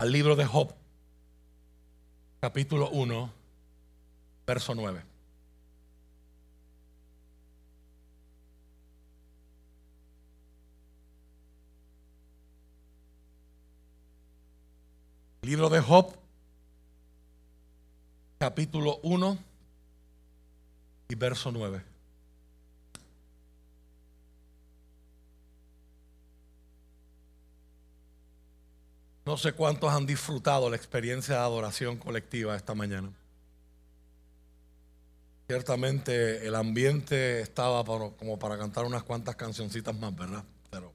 al libro de Job, capítulo 1, verso 9. Libro de Job, capítulo 1 y verso 9. No sé cuántos han disfrutado la experiencia de adoración colectiva esta mañana. Ciertamente el ambiente estaba como para cantar unas cuantas cancioncitas más, ¿verdad? Pero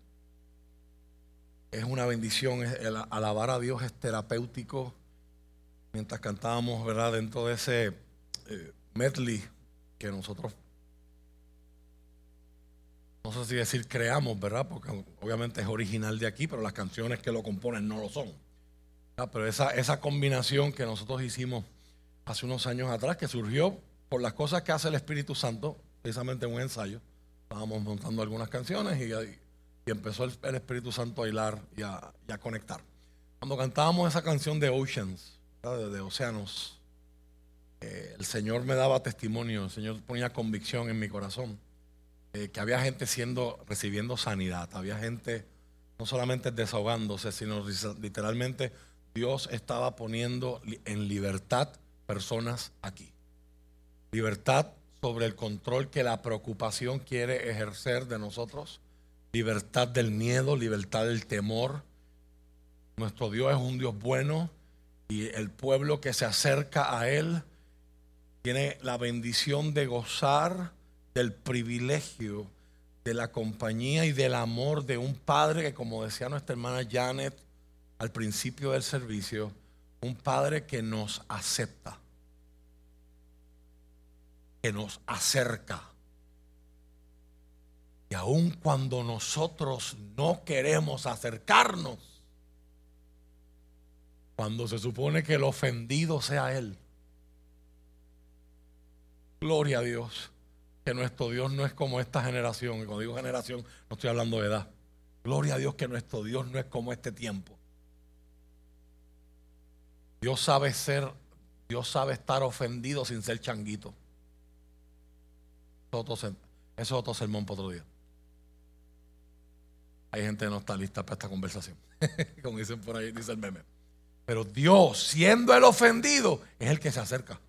es una bendición, el alabar a Dios es terapéutico. Mientras cantábamos, ¿verdad? Dentro de ese eh, medley que nosotros, no sé si decir creamos, ¿verdad? Porque obviamente es original de aquí, pero las canciones que lo componen no lo son. Pero esa, esa combinación que nosotros hicimos hace unos años atrás, que surgió por las cosas que hace el Espíritu Santo, precisamente en un ensayo, estábamos montando algunas canciones y, y empezó el, Espíritu Santo a hilar y a, conectar. Cuando cantábamos esa canción de Oceans, de, Océanos, eh, el Señor me daba testimonio, el Señor ponía convicción en mi corazón, eh, que había gente siendo, recibiendo sanidad, había gente no solamente desahogándose, sino literalmente Dios estaba poniendo en libertad personas aquí. Libertad sobre el control que la preocupación quiere ejercer de nosotros libertad del miedo, libertad del temor. Nuestro Dios es un Dios bueno y el pueblo que se acerca a Él tiene la bendición de gozar del privilegio de la compañía y del amor de un padre que, como decía nuestra hermana Janet al principio del servicio, un padre que nos acepta, que nos acerca. Y aun cuando nosotros no queremos acercarnos, cuando se supone que el ofendido sea Él, gloria a Dios, que nuestro Dios no es como esta generación, y cuando digo generación no estoy hablando de edad, gloria a Dios que nuestro Dios no es como este tiempo. Dios sabe ser, Dios sabe estar ofendido sin ser changuito. Eso es otro sermón para otro día. Hay gente que no está lista para esta conversación. Como dicen por ahí, dice el meme. Pero Dios, siendo el ofendido, es el que se acerca.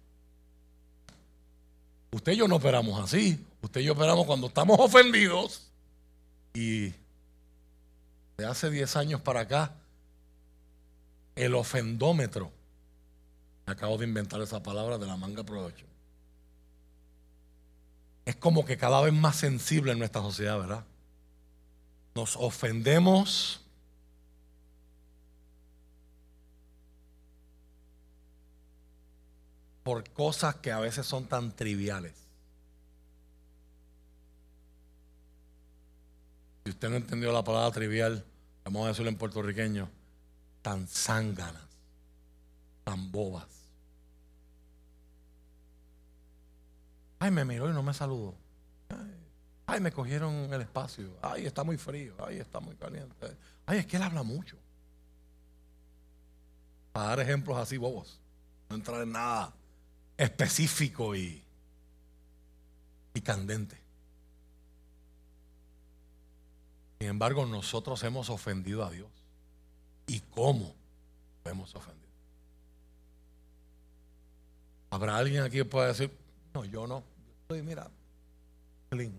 Usted y yo no operamos así. Usted y yo operamos cuando estamos ofendidos. Y de hace 10 años para acá, el ofendómetro. Acabo de inventar esa palabra de la manga provecho. Es como que cada vez más sensible en nuestra sociedad, ¿verdad? nos ofendemos. Por cosas que a veces son tan triviales. Si usted no entendió la palabra trivial, vamos a decirlo en puertorriqueño, tan zánganas, tan bobas. Ay, me miró y no me saludó. Ay, me cogieron el espacio. Ay, está muy frío. Ay, está muy caliente. Ay, es que él habla mucho. Para dar ejemplos así bobos. No entrar en nada específico y, y candente. Sin embargo, nosotros hemos ofendido a Dios. ¿Y cómo lo hemos ofendido? ¿Habrá alguien aquí que pueda decir, no, yo no? Yo estoy, mira, clean.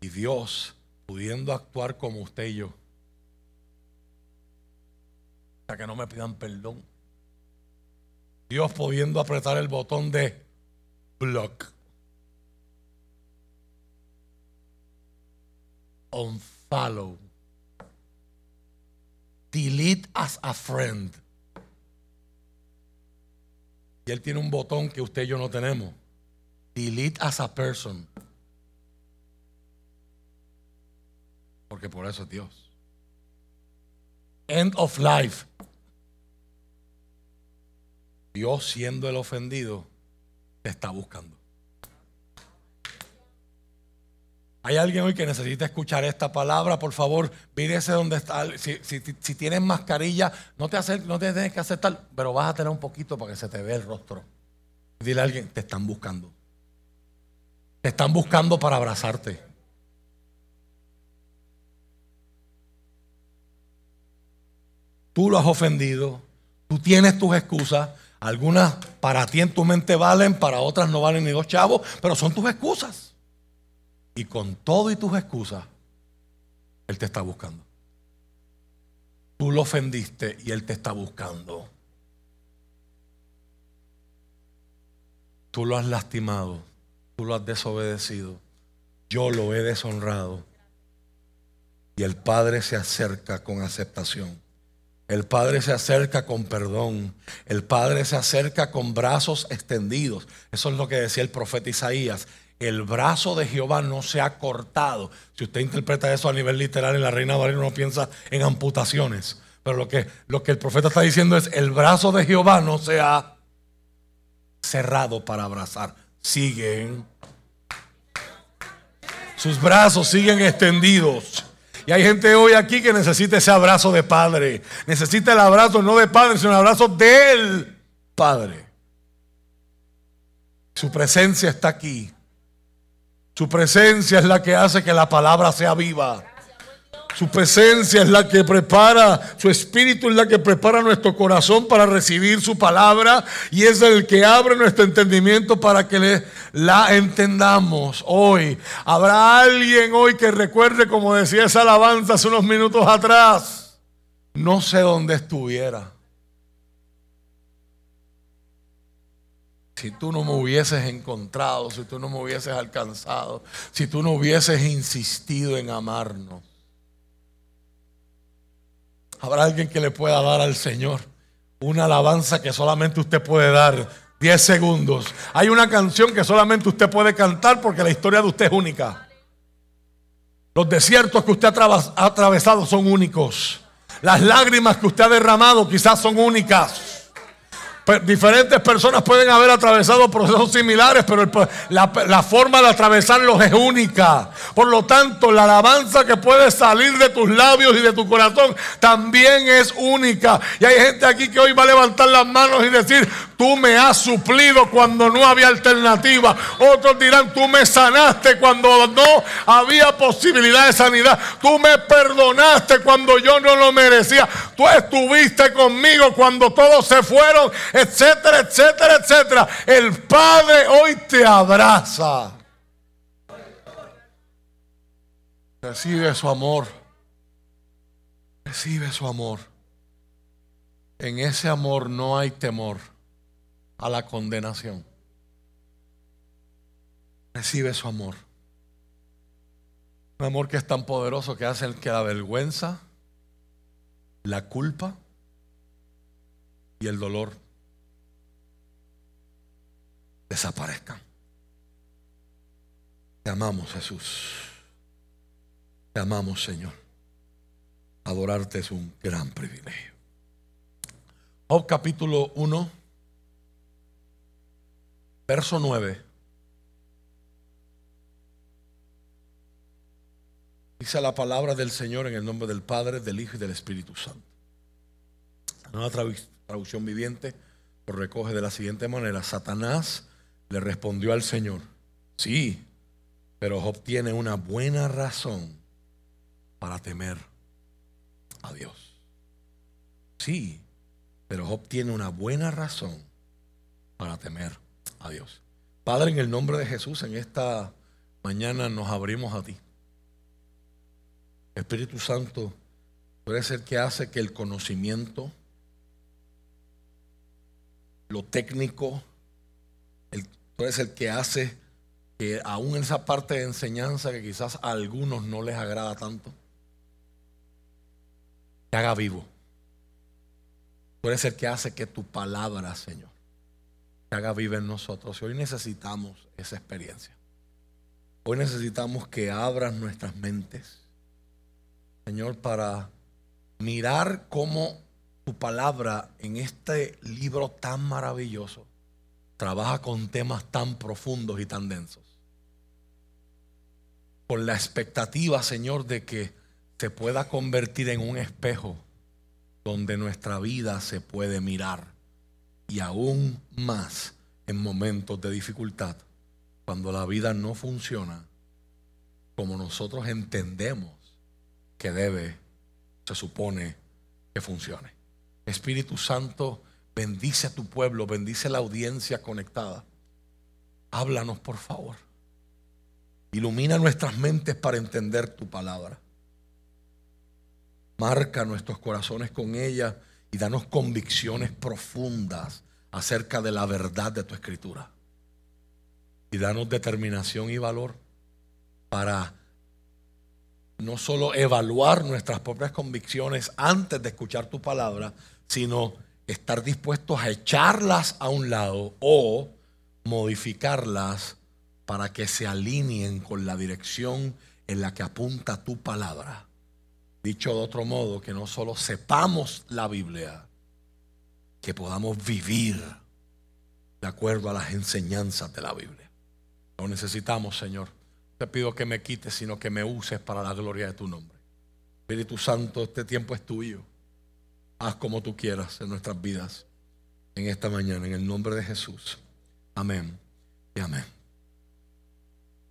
Y Dios pudiendo actuar como usted y yo. Para que no me pidan perdón. Dios pudiendo apretar el botón de block. Unfollow. Delete as a friend. Y él tiene un botón que usted y yo no tenemos. Delete as a person. Porque por eso es Dios. End of life. Dios siendo el ofendido, te está buscando. Hay alguien hoy que necesita escuchar esta palabra, por favor, pídese donde está. Si, tienes mascarilla, no te, no tienes que aceptar, pero vas a tener un poquito para que se te vea el rostro. Dile a alguien, te están buscando. Te están buscando para abrazarte. Tú lo has ofendido, tú tienes tus excusas, algunas para ti en tu mente valen, para otras no valen ni dos chavos, pero son tus excusas. Y con todo y tus excusas, Él te está buscando. Tú lo ofendiste y Él te está buscando. Tú lo has lastimado, tú lo has desobedecido, yo lo he deshonrado. Y el Padre se acerca con aceptación. El Padre se acerca con perdón. El Padre se acerca con brazos extendidos. Eso es lo que decía el profeta Isaías el brazo de Jehová no se ha cortado. Si usted interpreta eso a nivel literal en la Reina Valera no piensa en amputaciones. Pero lo que, lo que el profeta está diciendo es, el brazo de Jehová no se ha cerrado para abrazar. Siguen. Sus brazos siguen extendidos. Y hay gente hoy aquí que necesita ese abrazo de padre. Necesita el abrazo no de padre, sino el abrazo del padre. Su presencia está aquí. Su presencia es la que hace que la palabra sea viva. Su presencia es la que prepara, su espíritu es la que prepara nuestro corazón para recibir su palabra y es el que abre nuestro entendimiento para que le, la entendamos hoy. Habrá alguien hoy que recuerde, como decía esa alabanza hace unos minutos atrás, no sé dónde estuviera. Si tú no me hubieses encontrado, si tú no me hubieses alcanzado, si tú no hubieses insistido en amarnos. Habrá alguien que le pueda dar al Señor una alabanza que solamente usted puede dar 10 segundos. Hay una canción que solamente usted puede cantar porque la historia de usted es única. Los desiertos que usted ha atravesado son únicos. Las lágrimas que usted ha derramado quizás son únicas diferentes personas pueden haber atravesado procesos similares, pero la, la, forma de atravesarlos es única. Por lo tanto, la alabanza que puede salir de tus labios y de tu corazón también es única. Y hay gente aquí que hoy va a levantar las manos y decir, tú me has suplido cuando no había alternativa. Otros dirán, tú me sanaste cuando no había posibilidad de sanidad. Tú me perdonaste cuando yo no lo merecía. Tú estuviste conmigo cuando todos se fueron etcétera, etcétera, etcétera. El Padre hoy te abraza. Recibe su amor. Recibe su amor. En ese amor no hay temor a la condenación. Recibe su amor. Un amor que es tan poderoso que hace el que la vergüenza, la culpa y el dolor desaparezcan. Te amamos, Jesús. Te amamos, Señor. Adorarte es un gran privilegio. Job capítulo 1, verso 9. Dice la palabra del Señor en el nombre del Padre, del Hijo y del Espíritu Santo. Nueva traducción viviente lo recoge de la siguiente manera. Satanás le respondió al Señor, sí, pero Job tiene una buena razón para temer a Dios. Sí, pero Job tiene una buena razón para temer a Dios. Padre, en el nombre de Jesús, en esta mañana nos abrimos a ti. Espíritu Santo, tú eres el que hace que el conocimiento, lo técnico, Tú eres el que hace que aún esa parte de enseñanza que quizás a algunos no les agrada tanto, te haga vivo. Tú eres el que hace que tu palabra, Señor, te haga viva en nosotros. Y hoy necesitamos esa experiencia. Hoy necesitamos que abras nuestras mentes, Señor, para mirar cómo tu palabra en este libro tan maravilloso trabaja con temas tan profundos y tan densos. con la expectativa, Señor, de que se pueda convertir en un espejo donde nuestra vida se puede mirar. Y aún más en momentos de dificultad, cuando la vida no funciona como nosotros entendemos que debe, se supone que funcione. Espíritu Santo, bendice a tu pueblo, bendice la audiencia conectada. Háblanos, por favor. Ilumina nuestras mentes para entender tu palabra. Marca nuestros corazones con ella y danos convicciones profundas acerca de la verdad de tu escritura. Y danos determinación y valor para no solo evaluar nuestras propias convicciones antes de escuchar tu palabra, sino estar dispuestos a echarlas a un lado o modificarlas para que se alineen con la dirección en la que apunta tu palabra. Dicho de otro modo, que no solo sepamos la Biblia, que podamos vivir de acuerdo a las enseñanzas de la Biblia. Lo necesitamos, Señor. Te pido que me quites, sino que me uses para la gloria de tu nombre. Espíritu Santo, este tiempo es tuyo. Haz como tú quieras en nuestras vidas en esta mañana, en el nombre de Jesús. Amén y amén.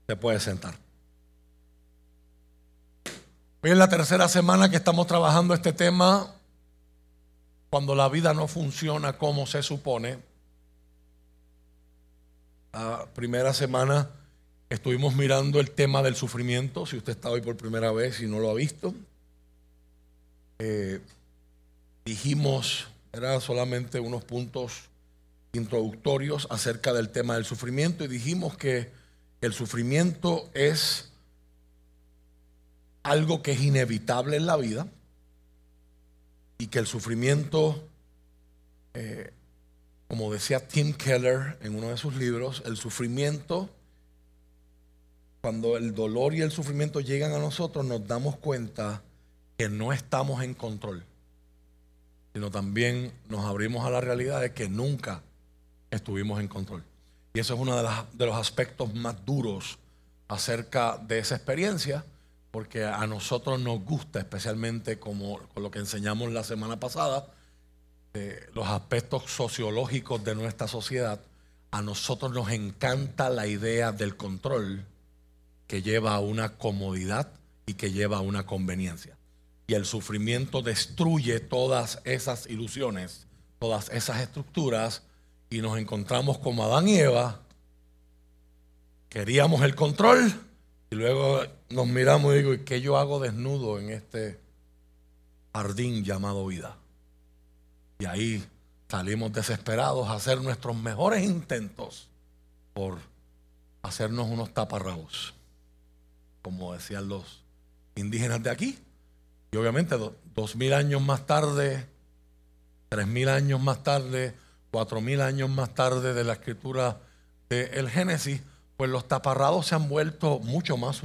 Se puede sentar. Hoy es la tercera semana que estamos trabajando este tema, cuando la vida no funciona como se supone. La primera semana estuvimos mirando el tema del sufrimiento, si usted está hoy por primera vez y no lo ha visto. Eh, dijimos, eran solamente unos puntos introductorios acerca del tema del sufrimiento y dijimos que el sufrimiento es algo que es inevitable en la vida y que el sufrimiento, eh, como decía Tim Keller en uno de sus libros, el sufrimiento, cuando el dolor y el sufrimiento llegan a nosotros, nos damos cuenta que no estamos en control, sino también nos abrimos a la realidad de que nunca estuvimos en control. Y eso es uno de, los aspectos más duros acerca de esa experiencia porque a nosotros nos gusta, especialmente como con lo que enseñamos la semana pasada, los aspectos sociológicos de nuestra sociedad, a nosotros nos encanta la idea del control que lleva a una comodidad y que lleva a una conveniencia. Y el sufrimiento destruye todas esas ilusiones, todas esas estructuras, y nos encontramos como Adán y Eva. Queríamos el control, y luego nos miramos y digo, ¿y qué yo hago desnudo en este jardín llamado vida? Y ahí salimos desesperados a hacer nuestros mejores intentos por hacernos unos taparrabos, como decían los indígenas de aquí. Y obviamente dos mil años más tarde, tres mil años más tarde, cuatro mil años más tarde de la escritura del Génesis, pues los taparrabos se han vuelto mucho más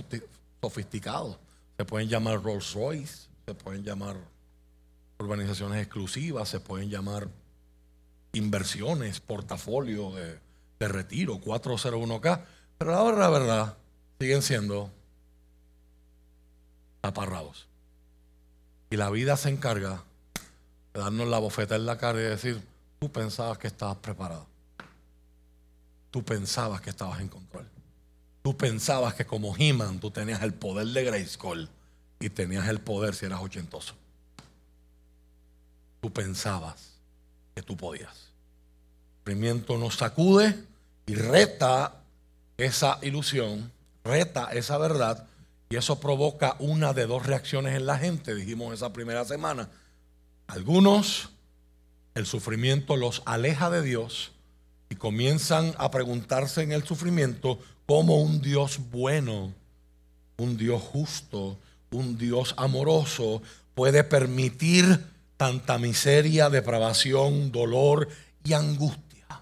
sofisticados. Se pueden llamar Rolls Royce, se pueden llamar urbanizaciones exclusivas, se pueden llamar inversiones, portafolio de, retiro, 401k, pero ahora la verdad siguen siendo taparrabos. Y la vida se encarga de darnos la bofeta en la cara y decir, tú pensabas que estabas preparado. Tú pensabas que estabas en control. Tú pensabas que como He-Man tú tenías el poder de Grayskull y tenías el poder si eras ochentoso. Tú pensabas que tú podías. El sufrimiento nos sacude y reta esa ilusión, reta esa verdad y eso provoca una de dos reacciones en la gente, dijimos esa primera semana. Algunos, el sufrimiento los aleja de Dios y comienzan a preguntarse en el sufrimiento cómo un Dios bueno, un Dios justo, un Dios amoroso puede permitir tanta miseria, depravación, dolor y angustia.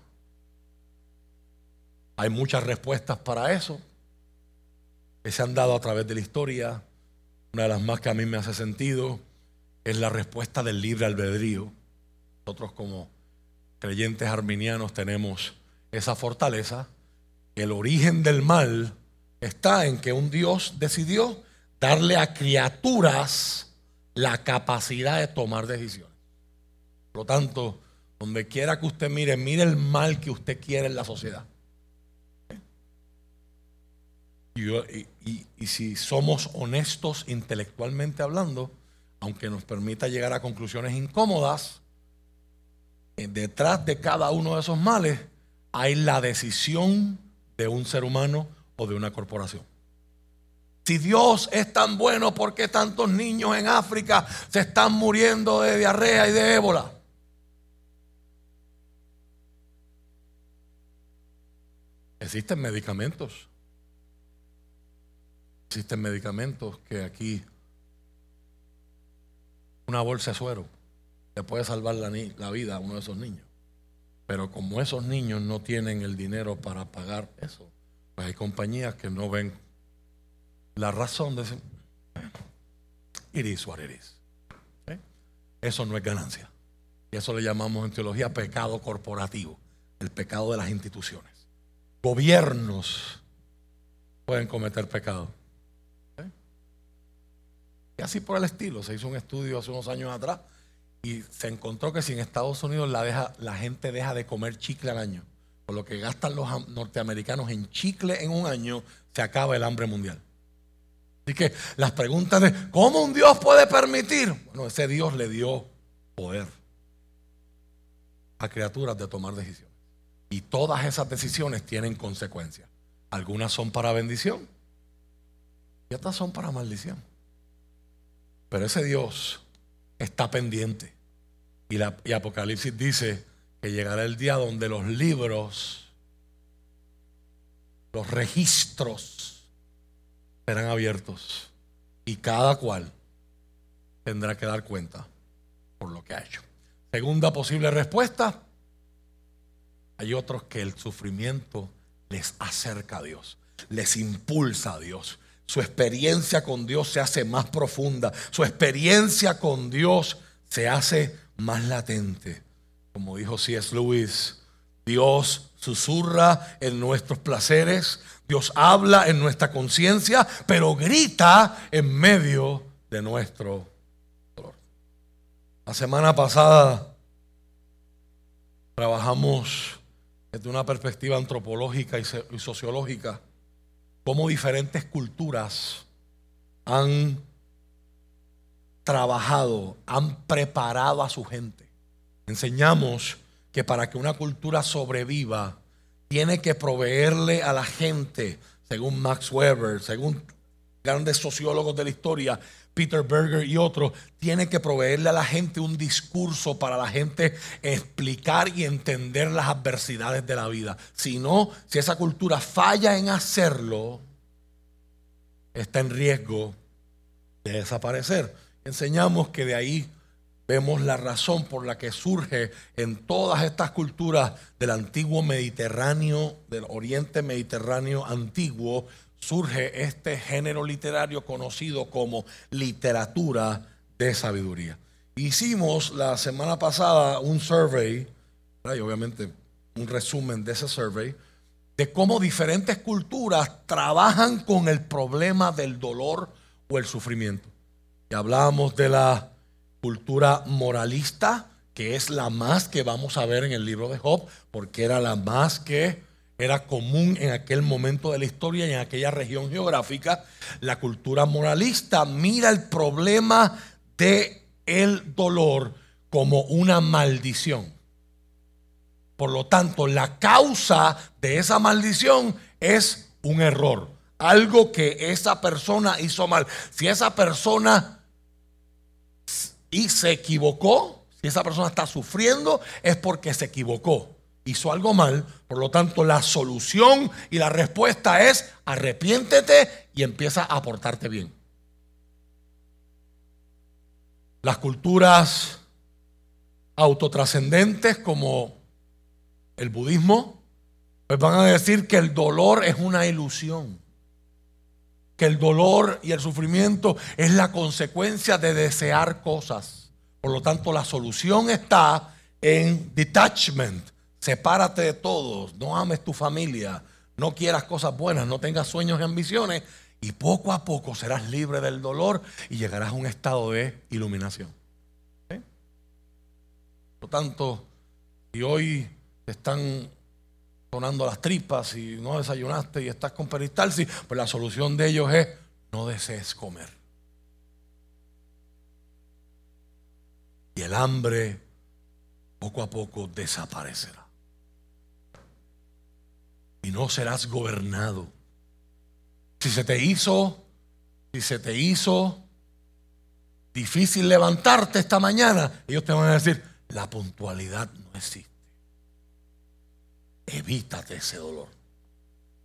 Hay muchas respuestas para eso que se han dado a través de la historia. Una de las más que a mí me hace sentido es la respuesta del libre albedrío. Nosotros como creyentes arminianos tenemos esa fortaleza. El origen del mal está en que un Dios decidió darle a criaturas la capacidad de tomar decisiones. Por lo tanto, donde quiera que usted mire, mire el mal que usted quiere en la sociedad. Y, si somos honestos intelectualmente hablando, aunque nos permita llegar a conclusiones incómodas, eh, detrás de cada uno de esos males hay la decisión de un ser humano o de una corporación. Si Dios es tan bueno, ¿por qué tantos niños en África se están muriendo de diarrea y de ébola? Existen medicamentos. Existen medicamentos que aquí una bolsa de suero le puede salvar la, vida a uno de esos niños. Pero como esos niños no tienen el dinero para pagar eso, pues hay compañías que no ven la razón de decir, iris what ¿Eh? Eso no es ganancia. Y eso le llamamos en teología pecado corporativo, el pecado de las instituciones. Gobiernos pueden cometer pecado. Y así por el estilo. Se hizo un estudio hace unos años atrás y se encontró que si en Estados Unidos la gente deja de comer chicle al año, por lo que gastan los norteamericanos en chicle en un año, se acaba el hambre mundial. Así que las preguntas de cómo un Dios puede permitir, bueno, ese Dios le dio poder a criaturas de tomar decisiones. Y todas esas decisiones tienen consecuencias. Algunas son para bendición y otras son para maldición. Pero ese Dios está pendiente. Y, la, Apocalipsis dice que llegará el día donde los libros, los registros serán abiertos y cada cual tendrá que dar cuenta por lo que ha hecho. Segunda posible respuesta, hay otros que el sufrimiento les acerca a Dios, les impulsa a Dios. Su experiencia con Dios se hace más profunda, su experiencia con Dios se hace más latente. Como dijo C.S. Lewis, Dios susurra en nuestros placeres, Dios habla en nuestra conciencia, pero grita en medio de nuestro dolor. La semana pasada trabajamos desde una perspectiva antropológica y sociológica, cómo diferentes culturas han trabajado, han preparado a su gente. Enseñamos que para que una cultura sobreviva, tiene que proveerle a la gente, según Max Weber, según grandes sociólogos de la historia, Peter Berger y otros, tiene que proveerle a la gente un discurso para la gente explicar y entender las adversidades de la vida. Si no, si esa cultura falla en hacerlo, está en riesgo de desaparecer. Enseñamos que de ahí vemos la razón por la que surge en todas estas culturas del antiguo Mediterráneo, del Oriente Mediterráneo antiguo, surge este género literario conocido como literatura de sabiduría. Hicimos la semana pasada un survey, y obviamente un resumen de ese survey, de cómo diferentes culturas trabajan con el problema del dolor o el sufrimiento. Y hablamos de la cultura moralista, que es la más que vamos a ver en el libro de Job, porque era la más que era común en aquel momento de la historia y en aquella región geográfica, la cultura moralista mira el problema de el dolor como una maldición. Por lo tanto, la causa de esa maldición es un error, algo que esa persona hizo mal. Si esa persona se equivocó, si esa persona está sufriendo, es porque se equivocó hizo algo mal, por lo tanto la solución y la respuesta es arrepiéntete y empieza a portarte bien. Las culturas autotrascendentes como el budismo, pues van a decir que el dolor es una ilusión, que el dolor y el sufrimiento es la consecuencia de desear cosas. Por lo tanto, la solución está en detachment, Sepárate de todos, no ames tu familia, no quieras cosas buenas, no tengas sueños y ambiciones, y poco a poco serás libre del dolor y llegarás a un estado de iluminación. Por lo tanto, si hoy te están sonando las tripas y no desayunaste y estás con peristalsis, pues la solución de ellos es no desees comer. Y el hambre poco a poco desaparecerá. Y no serás gobernado. Si se te hizo, si se te hizo difícil levantarte esta mañana, ellos te van a decir, la puntualidad no existe. Evítate ese dolor.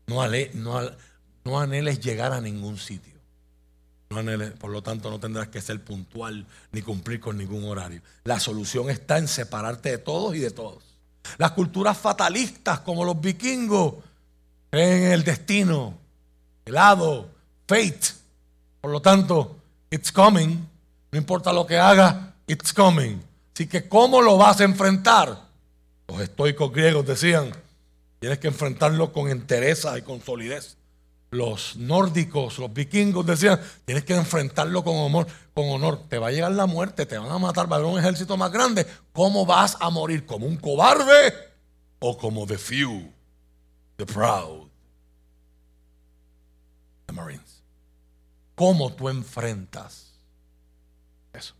No, anheles llegar a ningún sitio por lo tanto, no tendrás que ser puntual ni cumplir con ningún horario. La solución está en separarte de todos y de todos. Las culturas fatalistas, como los vikingos, creen en el destino, el hado, fate. Por lo tanto, it's coming. No importa lo que haga, it's coming. Así que, ¿cómo lo vas a enfrentar? Los estoicos griegos decían, tienes que enfrentarlo con entereza y con solidez los nórdicos, los vikingos decían, tienes que enfrentarlo con honor, con honor. Te va a llegar la muerte, te van a matar, va a haber un ejército más grande. ¿Cómo vas a morir? ¿Como un cobarde o como the few, the proud, the Marines? ¿Cómo tú enfrentas eso?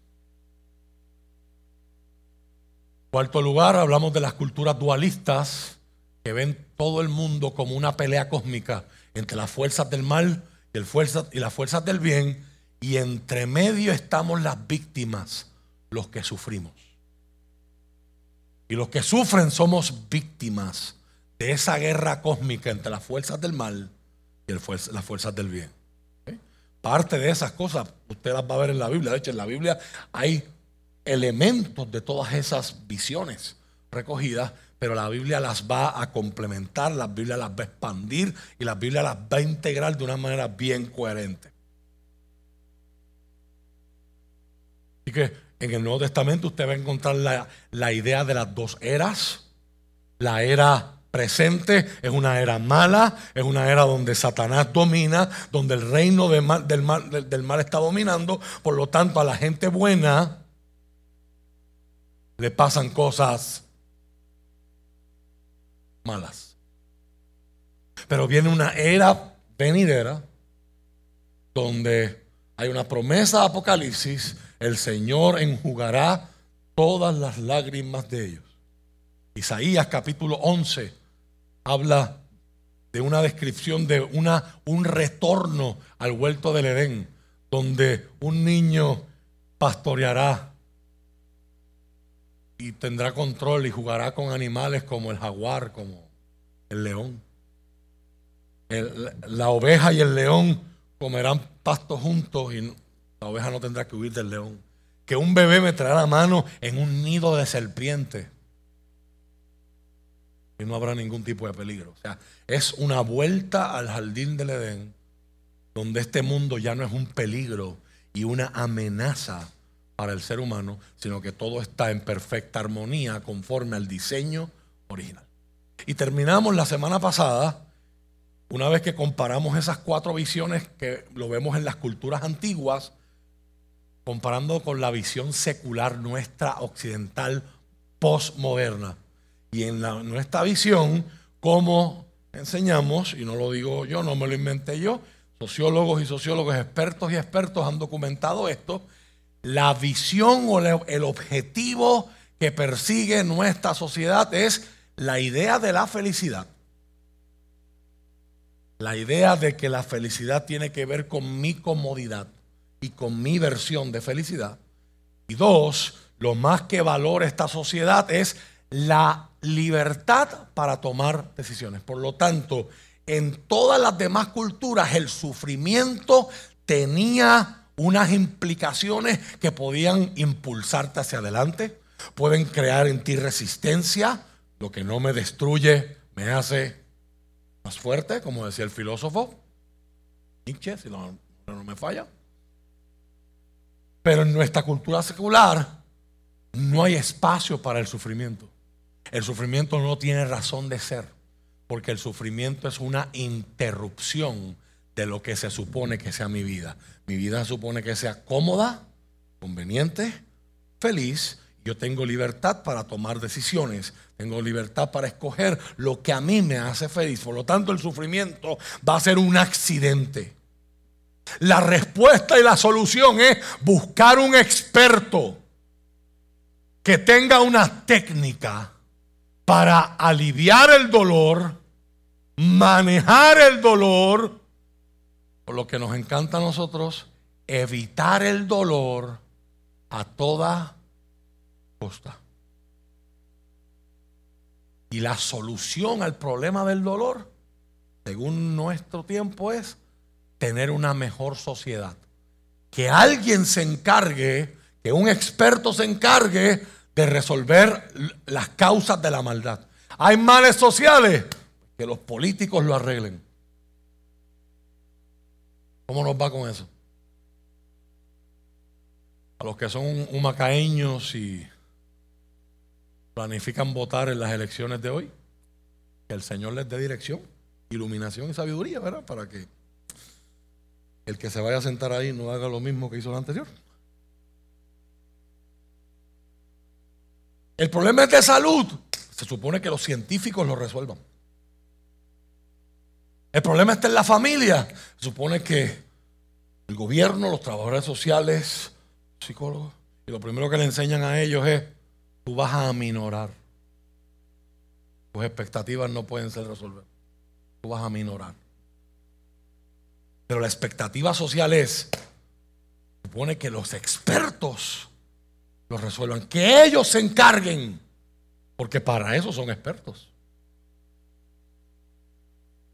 Cuarto lugar, hablamos de las culturas dualistas que ven todo el mundo como una pelea cósmica entre las fuerzas del mal y, el y las fuerzas del bien, y entre medio estamos las víctimas, los que sufrimos. Y los que sufren somos víctimas de esa guerra cósmica entre las fuerzas del mal y las fuerzas del bien. Parte de esas cosas usted las va a ver en la Biblia. De hecho, en la Biblia hay elementos de todas esas visiones recogidas pero la Biblia las va a complementar, la Biblia las va a expandir y la Biblia las va a integrar de una manera bien coherente. Así que en el Nuevo Testamento usted va a encontrar la, la idea de las dos eras. La era presente es una era mala, es una era donde Satanás domina, donde el reino del, mal, del mal está dominando. Por lo tanto, a la gente buena le pasan cosas malas. Pero viene una era venidera donde hay una promesa de Apocalipsis, el Señor enjugará todas las lágrimas de ellos. Isaías capítulo 11 habla de una descripción de una, un retorno al huerto del Edén, donde un niño pastoreará y tendrá control y jugará con animales como el jaguar, como el león. la oveja y el león comerán pasto juntos y la oveja no tendrá que huir del león. Que un bebé me traerá la mano en un nido de serpiente y no habrá ningún tipo de peligro. O sea, es una vuelta al jardín del Edén donde este mundo ya no es un peligro y una amenaza para el ser humano, sino que todo está en perfecta armonía conforme al diseño original. Y terminamos la semana pasada, una vez que comparamos esas cuatro visiones que lo vemos en las culturas antiguas, comparando con la visión secular nuestra occidental postmoderna. Y en la, nuestra visión, como enseñamos, y no lo digo yo, no me lo inventé yo, sociólogos y sociólogos expertos y expertos han documentado esto, la visión o el objetivo que persigue nuestra sociedad es la idea de la felicidad. La idea de que la felicidad tiene que ver con mi comodidad y con mi versión de felicidad. Y dos, lo más que valora esta sociedad es la libertad para tomar decisiones. Por lo tanto, en todas las demás culturas el sufrimiento tenía unas implicaciones que podían impulsarte hacia adelante, pueden crear en ti resistencia, lo que no me destruye me hace más fuerte, como decía el filósofo Nietzsche, si no, no me falla. Pero en nuestra cultura secular no hay espacio para el sufrimiento. El sufrimiento no tiene razón de ser. Porque el sufrimiento es una interrupción de lo que se supone que sea mi vida. Mi vida supone que sea cómoda, conveniente, feliz. Yo tengo libertad para tomar decisiones. Tengo libertad para escoger lo que a mí me hace feliz. Por lo tanto, el sufrimiento va a ser un accidente. La respuesta y la solución es buscar un experto que tenga una técnica para aliviar el dolor, manejar el dolor, lo que nos encanta a nosotros, evitar el dolor a toda costa. Y la solución al problema del dolor, según nuestro tiempo, es tener una mejor sociedad. Que alguien se encargue, que un experto se encargue de resolver las causas de la maldad. Hay males sociales, que los políticos lo arreglen. ¿Cómo nos va con eso? A los que son humacaeños y planifican votar en las elecciones de hoy, que el Señor les dé dirección, iluminación y sabiduría, ¿verdad? Para que el que se vaya a sentar ahí no haga lo mismo que hizo el anterior. El problema es de salud. Se supone que los científicos lo resuelvan. El problema está en la familia. Se supone que el gobierno, los trabajadores sociales, psicólogos, y lo primero que le enseñan a ellos es, tú vas a aminorar. Tus expectativas no pueden ser resolvidas. Tú vas a aminorar. Pero la expectativa social es, supone que los expertos lo resuelvan, que ellos se encarguen, porque para eso son expertos.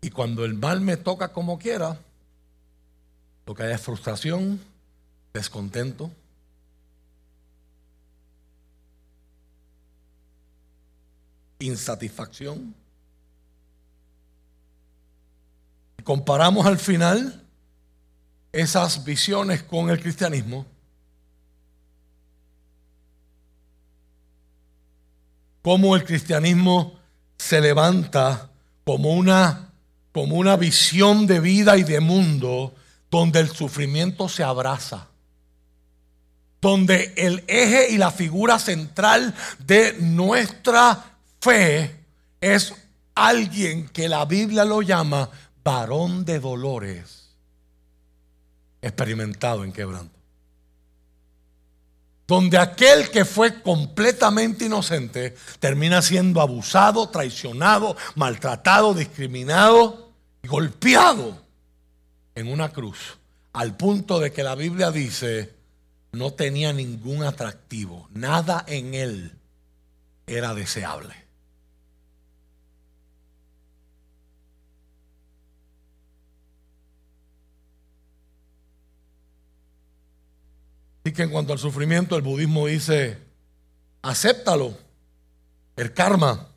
Y cuando el mal me toca como quiera, lo que hay es frustración, descontento. Insatisfacción. Comparamos al final esas visiones con el cristianismo. Cómo el cristianismo se levanta como una, como una visión de vida y de mundo donde el sufrimiento se abraza, donde el eje y la figura central de nuestra fe es alguien que la Biblia lo llama varón de dolores, experimentado en quebranto. Donde aquel que fue completamente inocente termina siendo abusado, traicionado, maltratado, discriminado y golpeado en una cruz, al punto de que la Biblia dice, no tenía ningún atractivo, nada en él era deseable. Así que en cuanto al sufrimiento, el budismo dice, acéptalo. El karma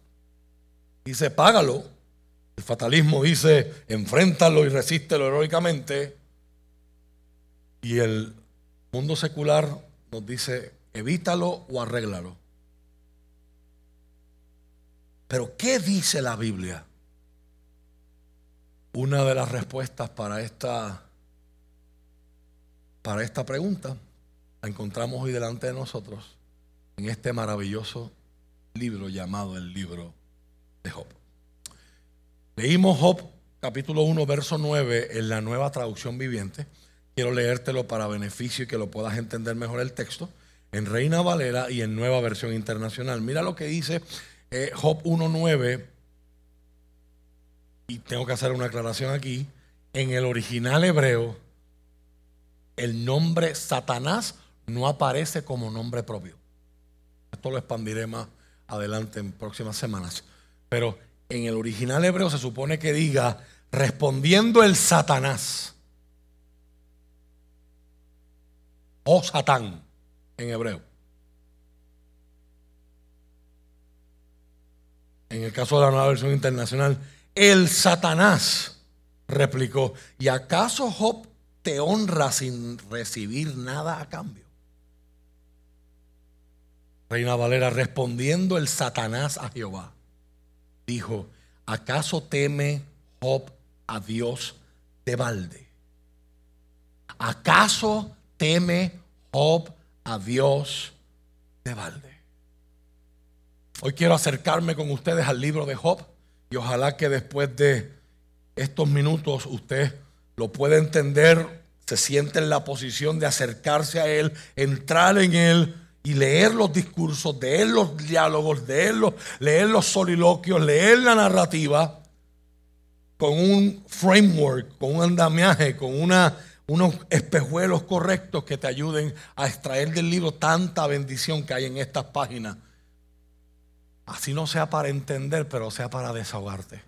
dice, págalo. El fatalismo dice, enfréntalo y resístelo heroicamente. Y el mundo secular nos dice, evítalo o arréglalo. Pero ¿qué dice la Biblia? Una de las respuestas para esta, para esta pregunta la encontramos hoy delante de nosotros en este maravilloso libro llamado el libro de Job. Leímos Job capítulo 1, verso 9 en la nueva traducción viviente. Quiero leértelo para beneficio y que lo puedas entender mejor el texto. En Reina Valera y en nueva versión internacional. Mira lo que dice eh, Job 1.9. Y tengo que hacer una aclaración aquí. En el original hebreo, el nombre Satanás no aparece como nombre propio. Esto lo expandiré más adelante en próximas semanas. Pero en el original hebreo se supone que diga respondiendo el Satanás. O Satán en hebreo. En el caso de la nueva versión internacional, el Satanás replicó, ¿y acaso Job te honra sin recibir nada a cambio? Reina Valera respondiendo el Satanás a Jehová dijo, ¿acaso teme Job a Dios de balde? ¿Acaso teme Job a Dios de balde? Hoy quiero acercarme con ustedes al libro de Job y ojalá que después de estos minutos usted lo pueda entender, se siente en la posición de acercarse a él, entrar en él y leer los discursos, leer los diálogos, leer los, leer los soliloquios, leer la narrativa con un framework, con un andamiaje, con una, unos espejuelos correctos que te ayuden a extraer del libro tanta bendición que hay en estas páginas. Así no sea para entender, pero sea para desahogarte,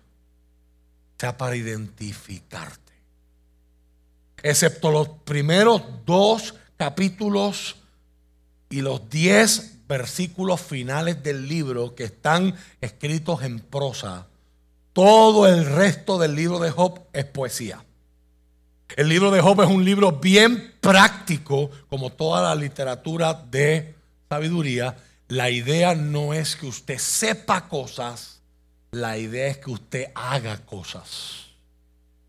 sea para identificarte. Excepto los primeros dos capítulos y los diez versículos finales del libro que están escritos en prosa, todo el resto del libro de Job es poesía. El libro de Job es un libro bien práctico, como toda la literatura de sabiduría. La idea no es que usted sepa cosas, la idea es que usted haga cosas,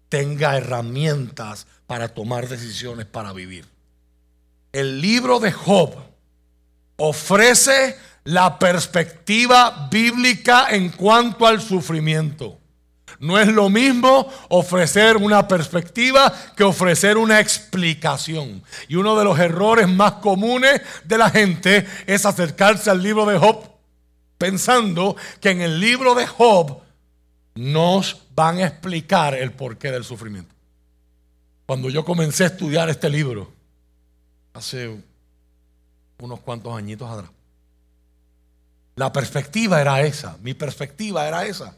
tenga herramientas para tomar decisiones para vivir. El libro de Job ofrece la perspectiva bíblica en cuanto al sufrimiento. No es lo mismo ofrecer una perspectiva que ofrecer una explicación. Y uno de los errores más comunes de la gente es acercarse al libro de Job pensando que en el libro de Job nos van a explicar el porqué del sufrimiento. Cuando yo comencé a estudiar este libro, hace unos cuantos añitos atrás. La perspectiva era esa, mi perspectiva era esa.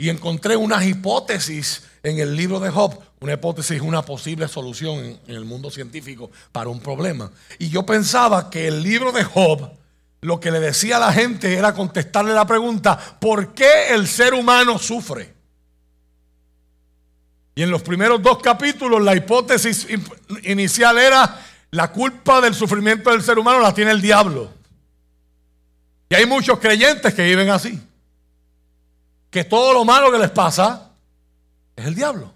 Y encontré unas hipótesis en el libro de Job, una hipótesis, una posible solución en, en, el mundo científico para un problema. Y yo pensaba que el libro de Job lo que le decía a la gente era contestarle la pregunta, ¿por qué el ser humano sufre? Y en los primeros dos capítulos la hipótesis inicial era la culpa del sufrimiento del ser humano la tiene el diablo. Y hay muchos creyentes que viven así. Que todo lo malo que les pasa es el diablo.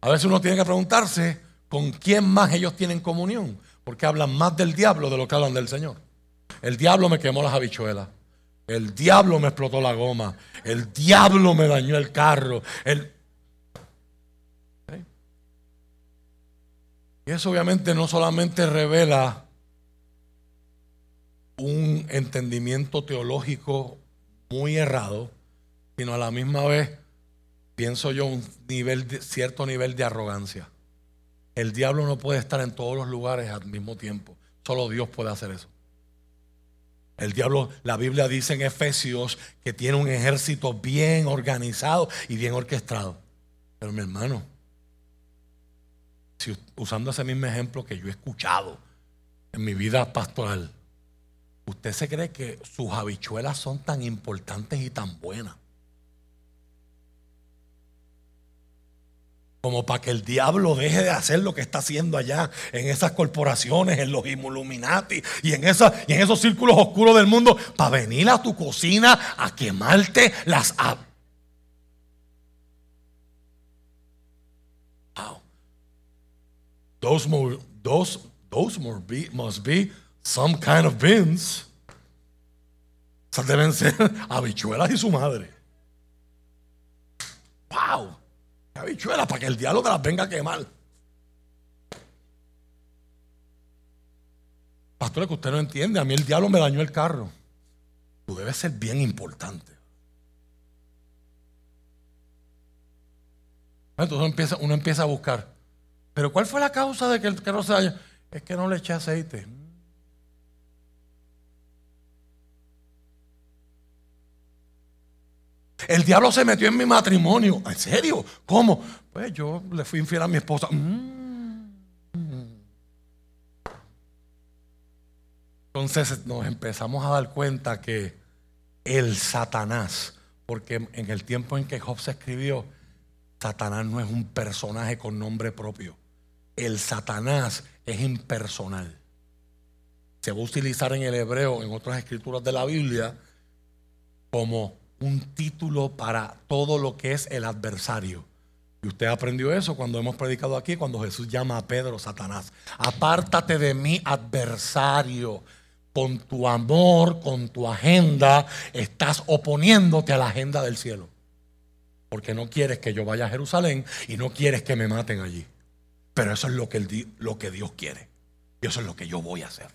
A veces uno tiene que preguntarse con quién más ellos tienen comunión. Porque hablan más del diablo de lo que hablan del Señor. El diablo me quemó las habichuelas. El diablo me explotó la goma. El diablo me dañó el carro. El... Y eso obviamente no solamente revela un entendimiento teológico muy errado, sino a la misma vez, pienso yo, un nivel cierto nivel de arrogancia. El diablo no puede estar en todos los lugares al mismo tiempo. Solo Dios puede hacer eso. El diablo, la Biblia dice en Efesios que tiene un ejército bien organizado y bien orquestado. Pero mi hermano, usando ese mismo ejemplo que yo he escuchado en mi vida pastoral, ¿usted se cree que sus habichuelas son tan importantes y tan buenas? Como para que el diablo deje de hacer lo que está haciendo allá en esas corporaciones, en los Illuminati y en, y en esos círculos oscuros del mundo, para venir a tu cocina a quemarte las Those, more, those, those more be, must be some kind of beans. O sea, deben ser habichuelas y su madre. ¡Wow! Habichuelas para que el diablo te las venga a quemar. Pastor, que usted no entiende. A mí el diablo me dañó el carro. Tú debes ser bien importante. Entonces uno empieza, uno empieza a buscar. Pero ¿cuál fue la causa de que el carro se dañó? Es que no le eché aceite. El diablo se metió en mi matrimonio. ¿En serio? ¿Cómo? Pues yo le fui infiel a mi esposa. Mm. Entonces nos empezamos a dar cuenta que el Satanás, porque en el tiempo en que Job se escribió, Satanás no es un personaje con nombre propio el Satanás es impersonal. Se va a utilizar en el hebreo, en otras escrituras de la Biblia, como un título para todo lo que es el adversario. Y usted aprendió eso cuando hemos predicado aquí, cuando Jesús llama a Pedro Satanás. Apártate de mí, adversario. Con tu amor, con tu agenda, estás oponiéndote a la agenda del cielo. Porque no quieres que yo vaya a Jerusalén y no quieres que me maten allí. Pero eso es lo que, lo que Dios quiere. Y eso es lo que yo voy a hacer.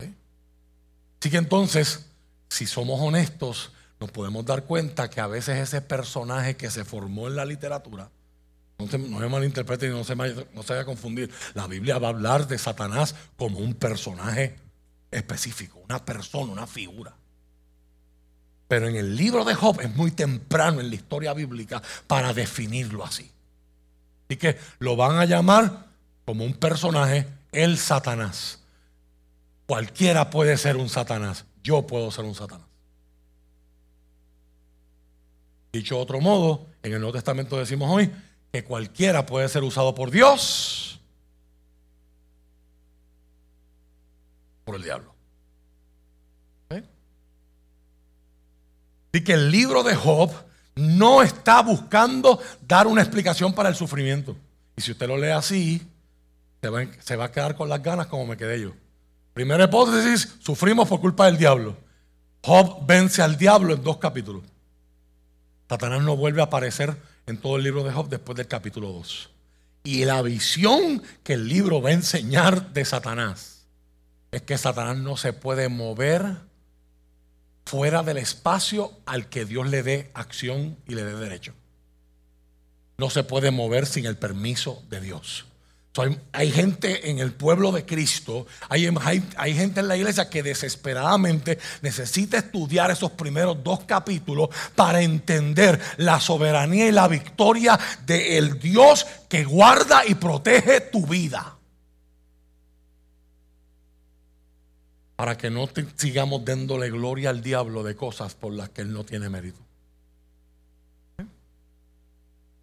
Así que entonces, si somos honestos, nos podemos dar cuenta que a veces ese personaje que se formó en la literatura, no se, no me malinterpreten y no se, no se vaya a confundir, la Biblia va a hablar de Satanás como un personaje específico, una persona, una figura. Pero en el libro de Job es muy temprano en la historia bíblica para definirlo así. Así que lo van a llamar como un personaje el Satanás. Cualquiera puede ser un Satanás. Yo puedo ser un Satanás. Dicho de otro modo, en el Nuevo Testamento decimos hoy que cualquiera puede ser usado por Dios por el diablo. ¿Eh? Así que el libro de Job no está buscando dar una explicación para el sufrimiento. Y si usted lo lee así, se va, a quedar con las ganas como me quedé yo. Primera hipótesis, sufrimos por culpa del diablo. Job vence al diablo en dos capítulos. Satanás no vuelve a aparecer en todo el libro de Job después del capítulo 2. Y la visión que el libro va a enseñar de Satanás es que Satanás no se puede mover fuera del espacio al que Dios le dé acción y le dé derecho. No se puede mover sin el permiso de Dios hay, gente en el pueblo de Cristo, hay, hay, gente en la iglesia que desesperadamente necesita estudiar esos primeros dos capítulos para entender la soberanía y la victoria del Dios que guarda y protege tu vida. Para que no sigamos dándole gloria al diablo de cosas por las que él no tiene mérito.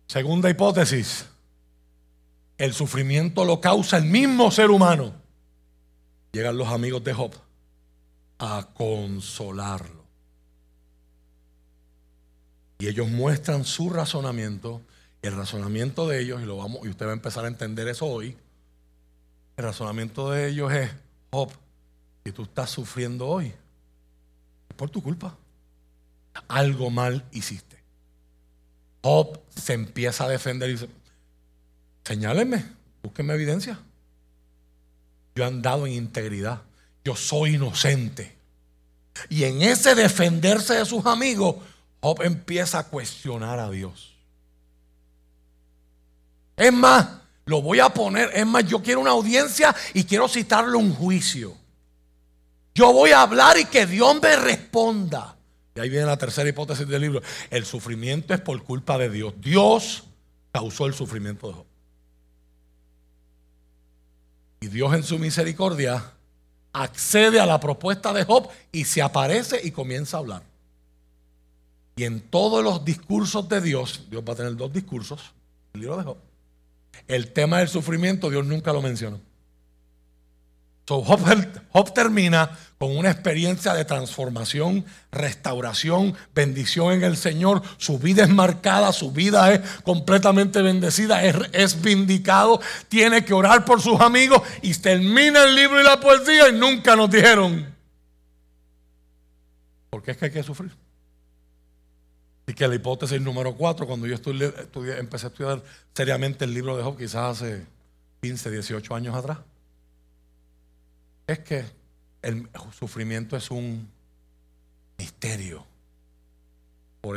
Segunda hipótesis el sufrimiento lo causa el mismo ser humano. Llegan los amigos de Job a consolarlo. Y ellos muestran su razonamiento. El razonamiento de ellos, y, lo vamos, y usted va a empezar a entender eso hoy. El razonamiento de ellos es, Job, si tú estás sufriendo hoy, por tu culpa. Algo mal hiciste. Job se empieza a defender y dice, Señálenme, búsquenme evidencia. Yo he andado en integridad. Yo soy inocente. Y en ese defenderse de sus amigos, Job empieza a cuestionar a Dios. Es más, lo voy a poner, es más, yo quiero una audiencia y quiero citarle un juicio. Yo voy a hablar y que Dios me responda. Y ahí viene la tercera hipótesis del libro. El sufrimiento es por culpa de Dios. Dios causó el sufrimiento de Job. Y Dios en su misericordia accede a la propuesta de Job y se aparece y comienza a hablar. Y en todos los discursos de Dios, Dios va a tener dos discursos, el libro de Job. El tema del sufrimiento Dios nunca lo mencionó. Job, termina con una experiencia de transformación, restauración, bendición en el Señor. Su vida es marcada, su vida es completamente bendecida, es, vindicado. Tiene que orar por sus amigos y termina el libro y la poesía y nunca nos dijeron. ¿Por qué es que hay que sufrir? Y que la hipótesis número cuatro, cuando yo empecé a estudiar seriamente el libro de Job, quizás hace 15, 18 años atrás es que el sufrimiento es un misterio por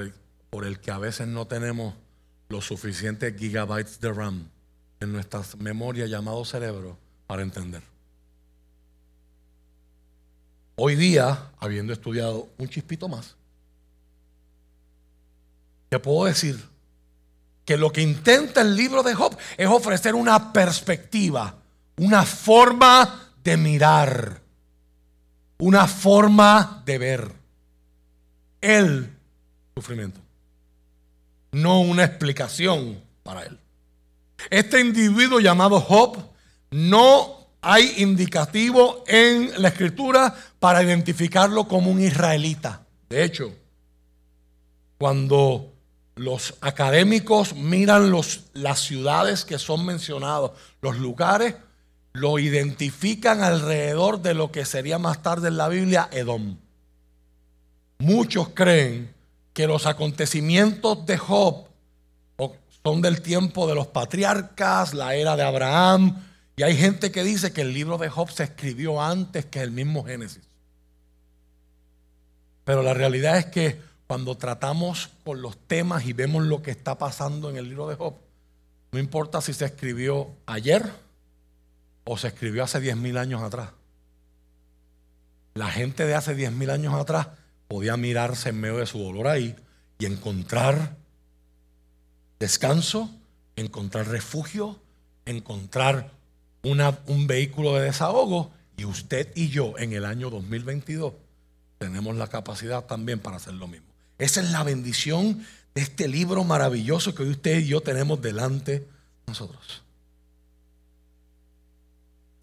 el, que a veces no tenemos los suficientes gigabytes de RAM en nuestra memoria llamado cerebro para entender. Hoy día, habiendo estudiado un chispito más, te puedo decir que lo que intenta el libro de Job es ofrecer una perspectiva, una forma de mirar, una forma de ver el sufrimiento, no una explicación para él. Este individuo llamado Job no hay indicativo en la escritura para identificarlo como un israelita. De hecho, cuando los académicos miran los, las ciudades que son mencionadas, los lugares, lo identifican alrededor de lo que sería más tarde en la Biblia Edom. Muchos creen que los acontecimientos de Job son del tiempo de los patriarcas, la era de Abraham, y hay gente que dice que el libro de Job se escribió antes que el mismo Génesis. Pero la realidad es que cuando tratamos con los temas y vemos lo que está pasando en el libro de Job, no importa si se escribió ayer o se escribió hace 10.000 años atrás. La gente de hace 10.000 años atrás podía mirarse en medio de su dolor ahí y encontrar descanso, encontrar refugio, encontrar un vehículo de desahogo. Y usted y yo en el año 2022 tenemos la capacidad también para hacer lo mismo. Esa es la bendición de este libro maravilloso que hoy usted y yo tenemos delante de nosotros.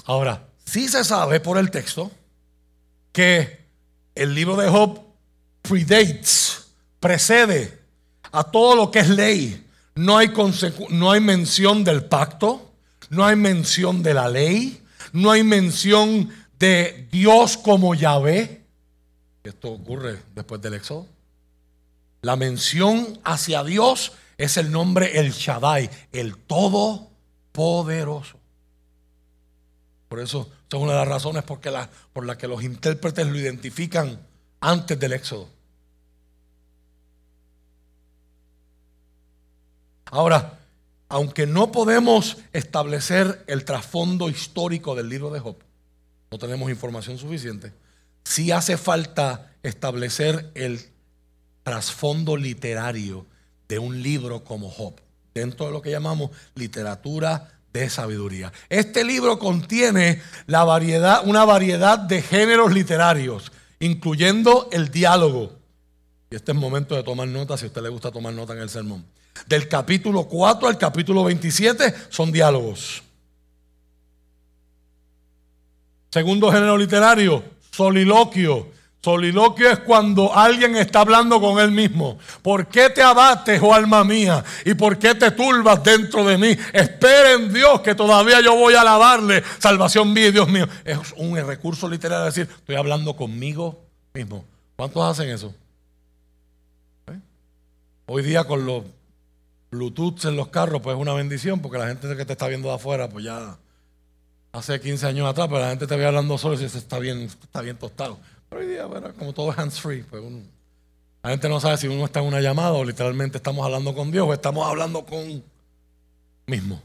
Ahora, sí se sabe por el texto que el libro de Job predates, precede a todo lo que es ley. No hay, no hay mención del pacto, no hay mención de la ley, no hay mención de Dios como Yahvé. Esto ocurre después del Éxodo. La mención hacia Dios es el nombre El Shaddai, el Todopoderoso. Por eso, es una de las razones por las que los intérpretes lo identifican antes del Éxodo. Ahora, aunque no podemos establecer el trasfondo histórico del libro de Job, no tenemos información suficiente, sí hace falta establecer el trasfondo literario de un libro como Job, dentro de lo que llamamos literatura de sabiduría. Este libro contiene la variedad, una variedad de géneros literarios, incluyendo el diálogo. Y este es el momento de tomar nota si a usted le gusta tomar nota en el sermón. Del capítulo 4 al capítulo 27 son diálogos. Segundo género literario, soliloquio. Soliloquio es cuando alguien está hablando con él mismo. ¿Por qué te abates, oh alma mía? ¿Y por qué te turbas dentro de mí? Espera en Dios que todavía yo voy a alabarle. Salvación mía, Dios mío. Es un recurso literario decir, estoy hablando conmigo mismo. ¿Cuántos hacen eso? ¿Eh? Hoy día con los Bluetooth en los carros, pues es una bendición, porque la gente que te está viendo de afuera, pues ya hace 15 años atrás, pero la gente te ve hablando solo y dice, está bien, está bien tostado. Pero hoy día, como todo es hands-free, pues la gente no sabe si uno está en una llamada o literalmente estamos hablando con Dios o estamos hablando con mismo.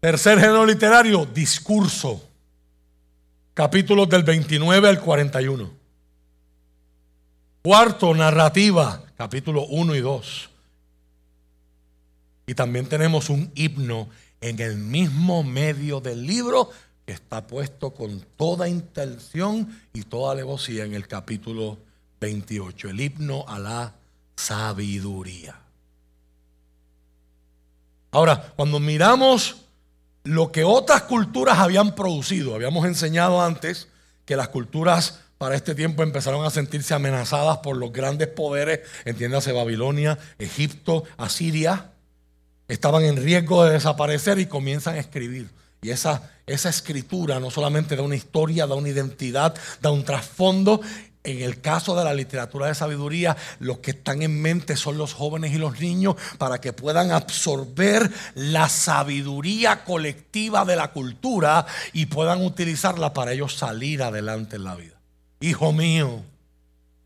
Tercer género literario, discurso. Capítulos del 29 al 41. Cuarto, narrativa, capítulo 1 y 2. Y también tenemos un himno en el mismo medio del libro está puesto con toda intención y toda alevosía en el capítulo 28, el himno a la sabiduría. Ahora, cuando miramos lo que otras culturas habían producido, habíamos enseñado antes que las culturas para este tiempo empezaron a sentirse amenazadas por los grandes poderes, entiéndase Babilonia, Egipto, Asiria, estaban en riesgo de desaparecer y comienzan a escribir. Y esa, esa escritura no solamente da una historia, da una identidad, da un trasfondo. En el caso de la literatura de sabiduría, los que están en mente son los jóvenes y los niños para que puedan absorber la sabiduría colectiva de la cultura y puedan utilizarla para ellos salir adelante en la vida. Hijo mío,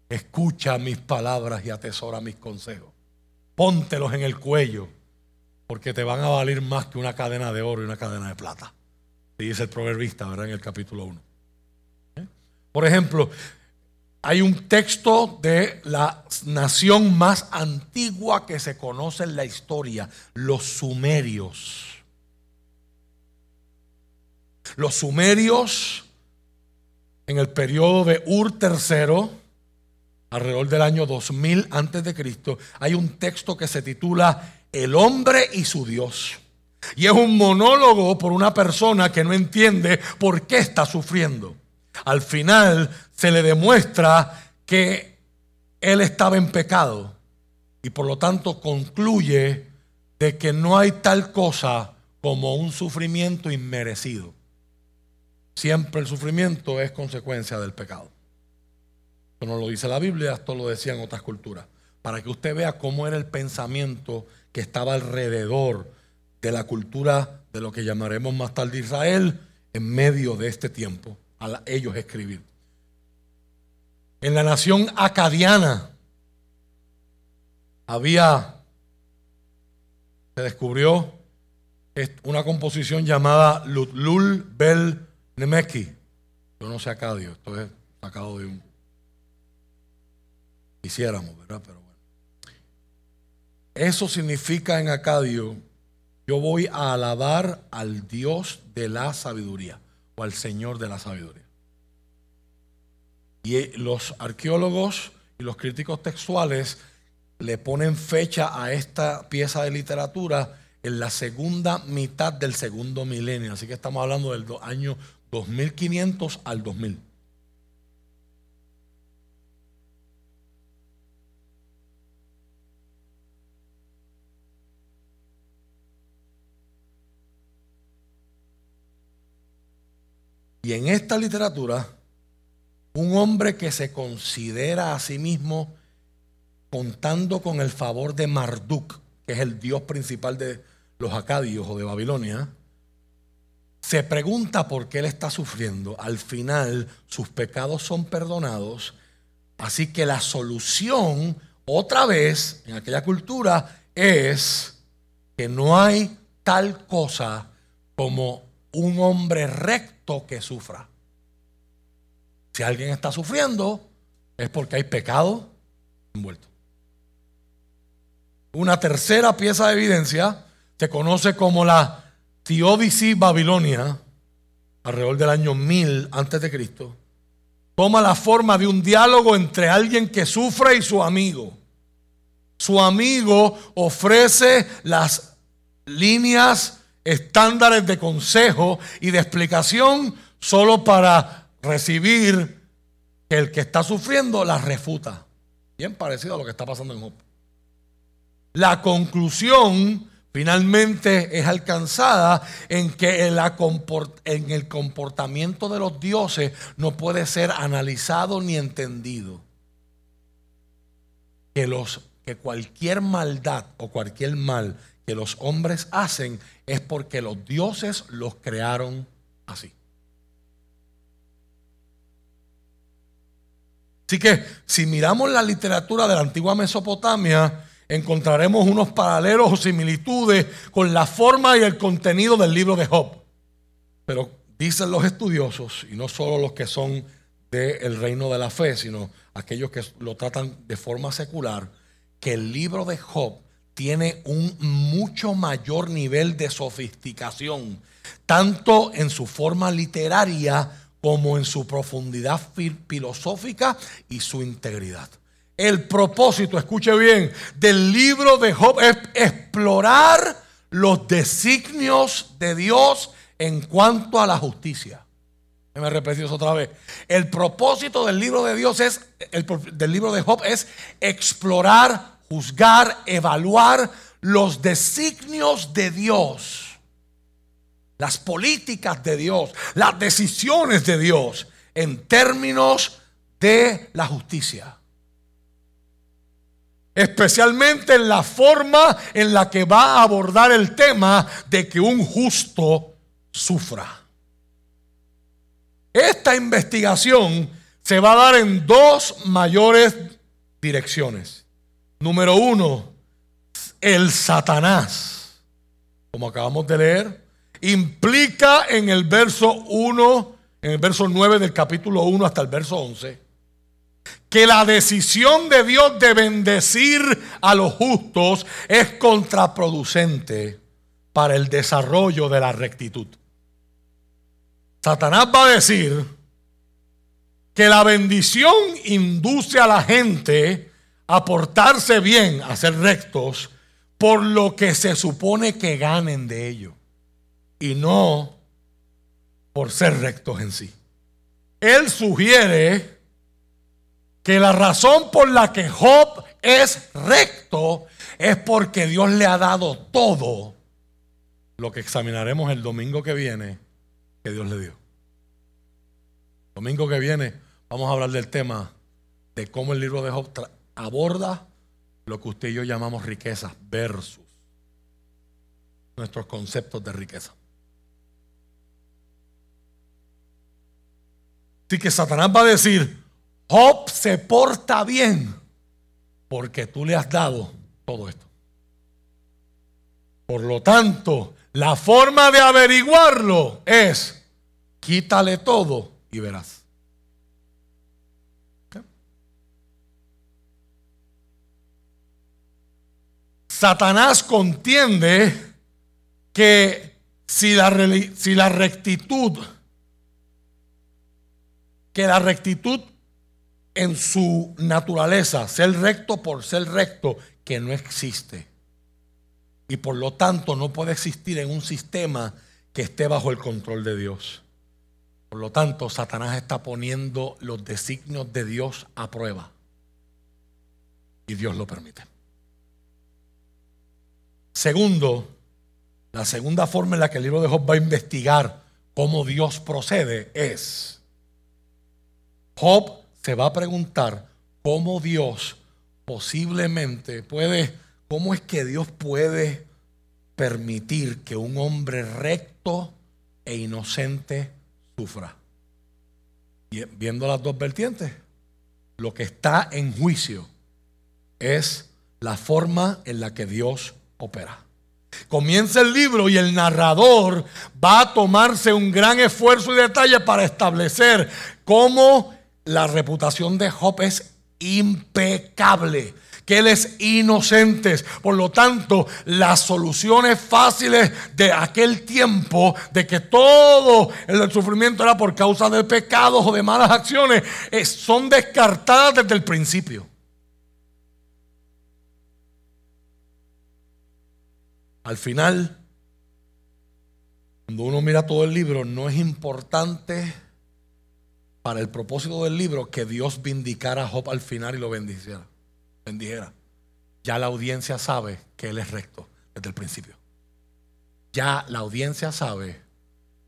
escucha mis palabras y atesora mis consejos. Póntelos en el cuello, porque te van a valer más que una cadena de oro y una cadena de plata. Dice el proverbista, ¿verdad? En el capítulo 1. ¿Eh? Por ejemplo, hay un texto de la nación más antigua que se conoce en la historia, los sumerios. Los sumerios en el periodo de Ur III, alrededor del año 2000 antes de Cristo, hay un texto que se titula El hombre y su Dios. Y es un monólogo por una persona que no entiende por qué está sufriendo. Al final se le demuestra que él estaba en pecado y por lo tanto concluye de que no hay tal cosa como un sufrimiento inmerecido. Siempre el sufrimiento es consecuencia del pecado. Esto no lo dice la Biblia, esto lo decían otras culturas. Para que usted vea cómo era el pensamiento que estaba alrededor de la cultura de lo que llamaremos más tarde Israel en medio de este tiempo, a ellos escribir. En la nación acadiana había, se descubrió una composición llamada Lutlul Bel Nemeki. Yo no sé acadio, esto es sacado de un... Quisiéramos, ¿verdad? Pero bueno. Eso significa en acadio, yo voy a alabar al Dios de la sabiduría o al Señor de la sabiduría. Y eh, los arqueólogos y los críticos textuales le ponen fecha a esta pieza de literatura en la segunda mitad del segundo milenio. Así que estamos hablando del año 2500 al 2000. Y en esta literatura, un hombre que se considera a sí mismo contando con el favor de Marduk, que es el dios principal de los acadios o de Babilonia, se pregunta por qué él está sufriendo. Al final, sus pecados son perdonados. Así que la solución, otra vez, en aquella cultura, es que no hay tal cosa como un hombre recto que sufra. Si alguien está sufriendo, es porque hay pecado envuelto. Una tercera pieza de evidencia se conoce como la Theodicy Babilonia, alrededor del año 1000 antes de Cristo, toma la forma de un diálogo entre alguien que sufre y su amigo. Su amigo ofrece las líneas estándares de consejo y de explicación solo para recibir que el que está sufriendo las refuta. Bien parecido a lo que está pasando en Job. La conclusión finalmente es alcanzada en que en el comportamiento de los dioses no puede ser analizado ni entendido. Que, los, que cualquier maldad o cualquier mal que los hombres hacen es porque los dioses los crearon así. Así que si miramos la literatura de la antigua Mesopotamia, encontraremos unos paralelos o similitudes con la forma y el contenido del libro de Job. Pero dicen los estudiosos, y no solo los que son del reino de la fe, sino aquellos que lo tratan de forma secular, que el libro de Job tiene un mucho mayor nivel de sofisticación, tanto en su forma literaria como en su profundidad filosófica y su integridad. El propósito, escuche bien, del libro de Job es explorar los designios de Dios en cuanto a la justicia. Me repetí eso otra vez. El propósito del libro de Dios es, el, del libro de Job es explorar, juzgar, evaluar los designios de Dios, las políticas de Dios, las decisiones de Dios en términos de la justicia especialmente en la forma en la que va a abordar el tema de que un justo sufra. Esta investigación se va a dar en dos mayores direcciones. Número uno, el Satanás, como acabamos de leer, implica en el verso 1, en el verso 9 del capítulo 1 hasta el verso 11, que la decisión de Dios de bendecir a los justos es contraproducente para el desarrollo de la rectitud. Satanás va a decir que la bendición induce a la gente a portarse bien, a ser rectos, por lo que se supone que ganen de ello, y no por ser rectos en sí. Él sugiere que la razón por la que Job es recto es porque Dios le ha dado todo lo que examinaremos el domingo que viene que Dios le dio. Domingo que viene vamos a hablar del tema de cómo el libro de Job aborda lo que usted y yo llamamos riqueza versus nuestros conceptos de riqueza. Así que Satanás va a decir, Job se porta bien porque tú le has dado todo esto. Por lo tanto, la forma de averiguarlo es quítale todo y verás. Satanás contiende que si la, si la rectitud, que la rectitud en su naturaleza, ser recto por ser recto, que no existe. Y por lo tanto no puede existir en un sistema que esté bajo el control de Dios. Por lo tanto, Satanás está poniendo los designios de Dios a prueba. Y Dios lo permite. Segundo, la segunda forma en la que el libro de Job va a investigar cómo Dios procede es, Job se va a preguntar cómo Dios posiblemente puede, cómo es que Dios puede permitir que un hombre recto e inocente sufra. Viendo las dos vertientes, lo que está en juicio es la forma en la que Dios Comienza el libro y el narrador va a tomarse un gran esfuerzo y detalle para establecer cómo la reputación de Job es impecable, que él es inocente. Por lo tanto, las soluciones fáciles de aquel tiempo, de que todo el sufrimiento era por causa de pecados o de malas acciones, son descartadas desde el principio. Al final, cuando uno mira todo el libro, no es importante para el propósito del libro que Dios vindicara a Job al final y lo bendijera. bendijera. Ya la audiencia sabe que él es recto desde el principio. Ya la audiencia sabe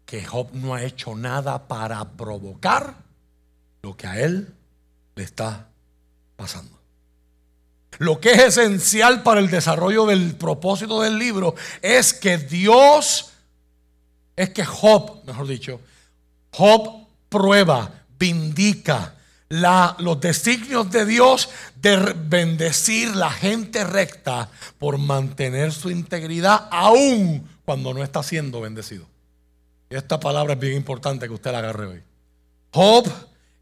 que Job no ha hecho nada para provocar lo que a él le está pasando. Lo que es esencial para el desarrollo del propósito del libro es que Dios, es que Job, mejor dicho, Job prueba indica los designios de Dios de bendecir la gente recta por mantener su integridad aún cuando no está siendo bendecido. Esta palabra es bien importante que usted la agarre hoy. Job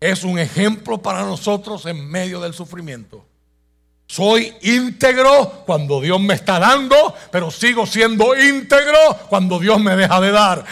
es un ejemplo para nosotros en medio del sufrimiento. Soy íntegro cuando Dios me está dando, pero sigo siendo íntegro cuando Dios me deja de dar.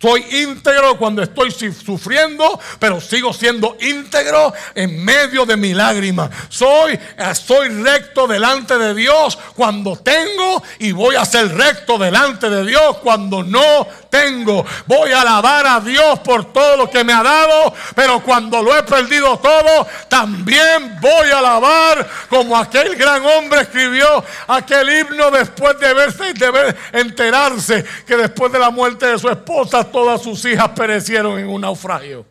Soy íntegro cuando estoy sufriendo, pero sigo siendo íntegro en medio de mi lágrima. Soy, eh, soy recto delante de Dios cuando tengo y voy a ser recto delante de Dios cuando no tengo. Voy a alabar a Dios por todo lo que me ha dado, pero cuando lo he perdido todo, también voy a alabar como aquel gran hombre escribió aquel himno después de verse de ver, enterarse que después de la muerte de su esposa todas sus hijas perecieron en un naufragio.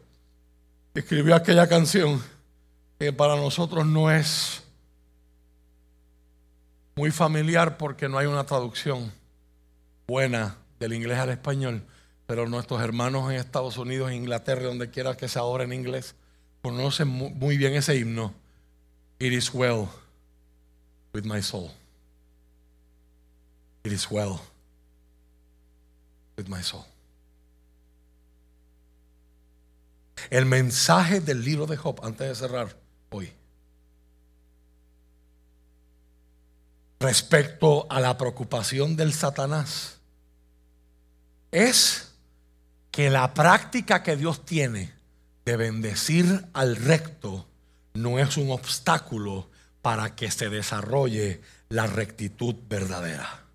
Escribió aquella canción que para nosotros no es muy familiar porque no hay una traducción buena del inglés al español, pero nuestros hermanos en Estados Unidos, en Inglaterra, donde quiera que sea ahora en inglés, conocen muy bien ese himno. It is well with my soul. It is well with my soul. El mensaje del libro de Job, antes de cerrar hoy, respecto a la preocupación del Satanás es que la práctica que Dios tiene de bendecir al recto no es un obstáculo para que se desarrolle la rectitud verdadera.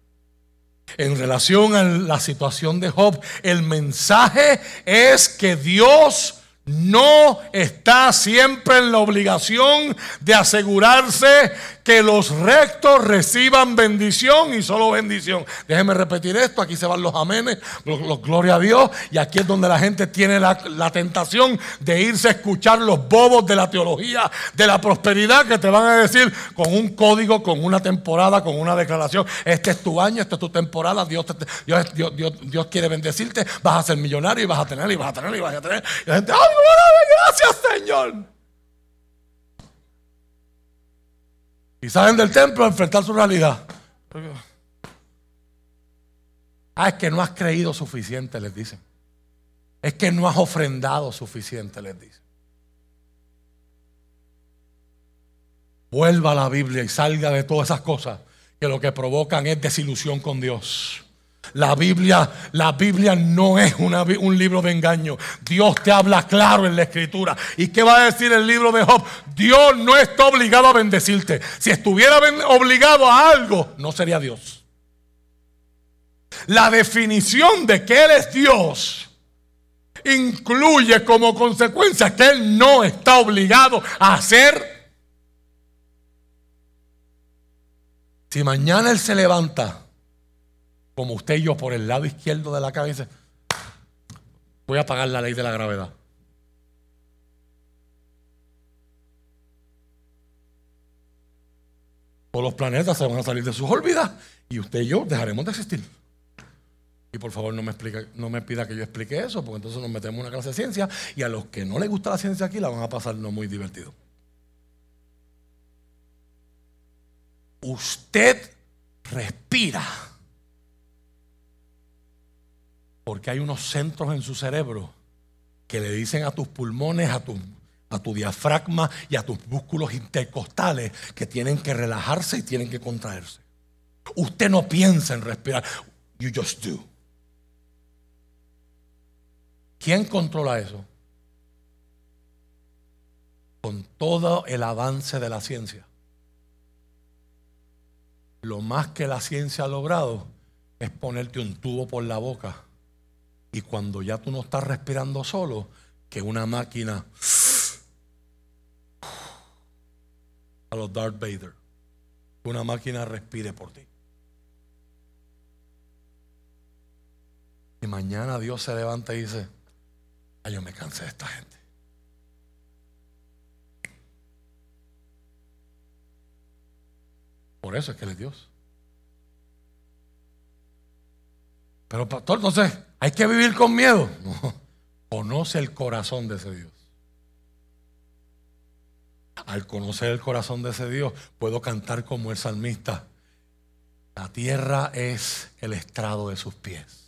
En relación a la situación de Job, el mensaje es que Dios no está siempre en la obligación de asegurarse que los rectos reciban bendición y solo bendición. Déjeme repetir esto, aquí se van los amenes, los, gloria a Dios, y aquí es donde la gente tiene la, la, tentación de irse a escuchar los bobos de la teología de la prosperidad que te van a decir con un código, con una temporada, con una declaración, este es tu año, esta es tu temporada, Dios, Dios, Dios, Dios, quiere bendecirte, vas a ser millonario y vas a tener y vas a tener y vas a tener. Y la gente, ¡ay, gracias Señor! Y salen del templo a enfrentar su realidad. Ah, es que no has creído suficiente, les dicen. Es que no has ofrendado suficiente, les dicen. Vuelva a la Biblia y salga de todas esas cosas que lo que provocan es desilusión con Dios. La Biblia, la Biblia no es un libro de engaño. Dios te habla claro en la escritura. ¿Y qué va a decir el libro de Job? Dios no está obligado a bendecirte. Si estuviera obligado a algo, no sería Dios. La definición de que Él es Dios incluye como consecuencia que Él no está obligado a hacer. Si mañana Él se levanta como usted y yo, por el lado izquierdo de la cabeza, voy a pagar la ley de la gravedad. Todos los planetas se van a salir de sus órbitas y usted y yo dejaremos de existir. Y por favor no me, explique, no me pida que yo explique eso, porque entonces nos metemos en una clase de ciencia y a los que no les gusta la ciencia aquí la van a pasar no muy divertido. Usted respira porque hay unos centros en su cerebro que le dicen a tus pulmones, a tu, a tu diafragma y a tus músculos intercostales que tienen que relajarse y tienen que contraerse. Usted no piensa en respirar. You just do. ¿Quién controla eso? Con todo el avance de la ciencia. Lo más que la ciencia ha logrado es ponerte un tubo por la boca y cuando ya tú no estás respirando solo, que una máquina a los Darth Vader, una máquina respire por ti. Y mañana Dios se levanta y dice, ay, yo me cansé de esta gente. Por eso es que Él es Dios. Pero pastor, entonces, ¿hay que vivir con miedo? No. Conoce el corazón de ese Dios. Al conocer el corazón de ese Dios, puedo cantar como el salmista. La tierra es el estrado de sus pies.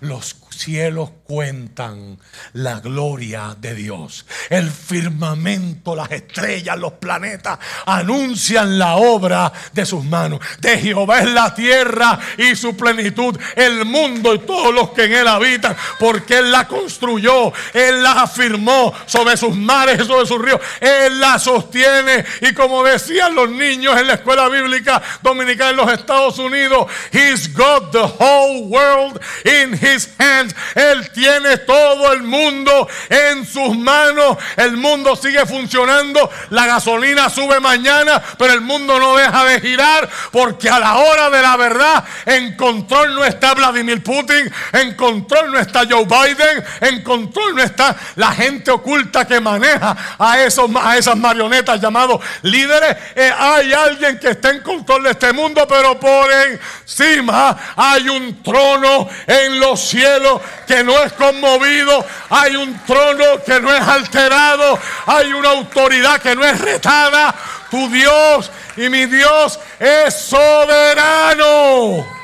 Los cielos cuentan la gloria de Dios. El firmamento, las estrellas, los planetas anuncian la obra de sus manos. De Jehová es la tierra y su plenitud, el mundo y todos los que en él habitan, porque Él la construyó, Él la afirmó sobre sus mares y sobre sus ríos. Él la sostiene y como decían los niños en la escuela bíblica dominicana en los Estados Unidos, He's got the whole world in his hands. Él tiene todo el mundo en sus manos. El mundo sigue funcionando. La gasolina sube mañana, pero el mundo no deja de girar porque a la hora de la verdad en control no está Vladimir Putin, en control no está Joe Biden, en control no está la gente oculta que maneja a, esos, a esas marionetas llamados líderes. Eh, hay alguien que está en control de este mundo, pero por encima hay un trono en los cielos que no es conmovido, hay un trono que no es alterado, hay una autoridad que no es retada. Tu Dios y mi Dios es soberano.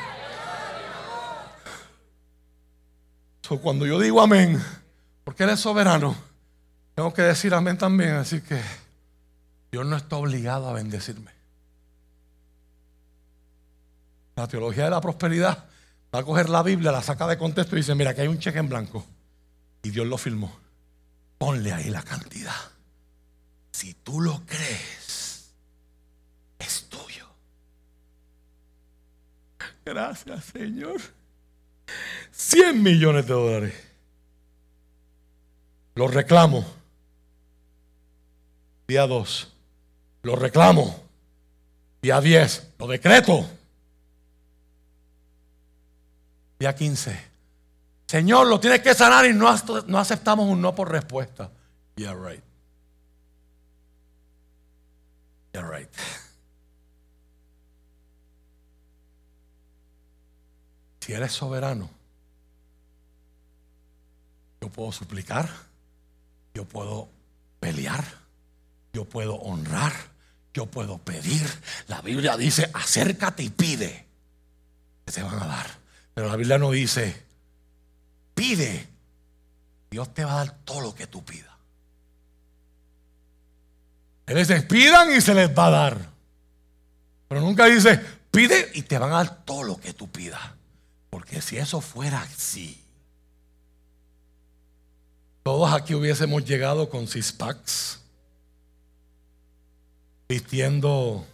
cuando yo digo amén, porque Él es soberano, tengo que decir amén también. Así que Dios no está obligado a bendecirme. La teología de la prosperidad Va a coger la Biblia, la saca de contexto y dice, mira, que hay un cheque en blanco. Y Dios lo firmó. Ponle ahí la cantidad. Si tú lo crees, es tuyo. Gracias, Señor. 100 millones de dólares. Lo reclamo. Día 2. Lo reclamo. Día 10. Lo decreto. Día 15. Señor, lo tienes que sanar y no, no aceptamos un no por respuesta. Yeah, right. Yeah, right. Si eres soberano, yo puedo suplicar, yo puedo pelear, yo puedo honrar, yo puedo pedir. La Biblia dice, acércate y pide, que te van a dar. Pero la Biblia no dice, pide. Dios te va a dar todo lo que tú pidas. Él dice, pidan y se les va a dar. Pero nunca dice, pide y te van a dar todo lo que tú pidas. Porque si eso fuera así, todos aquí hubiésemos llegado con six vistiendo,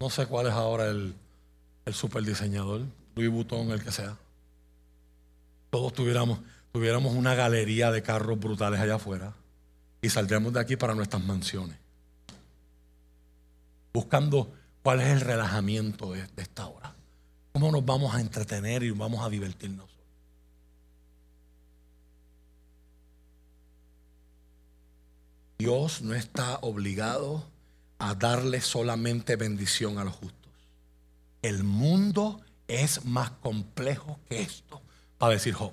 no sé cuál es ahora el, el super diseñador, Louis Vuitton, el que sea. Todos tuviéramos, tuviéramos una galería de carros brutales allá afuera y saldríamos de aquí para nuestras mansiones, buscando cuál es el relajamiento de esta hora. ¿Cómo nos vamos a entretener y vamos a divertirnos? Dios no está obligado a darle solamente bendición a los justos. El mundo es más complejo que esto, para decir Job.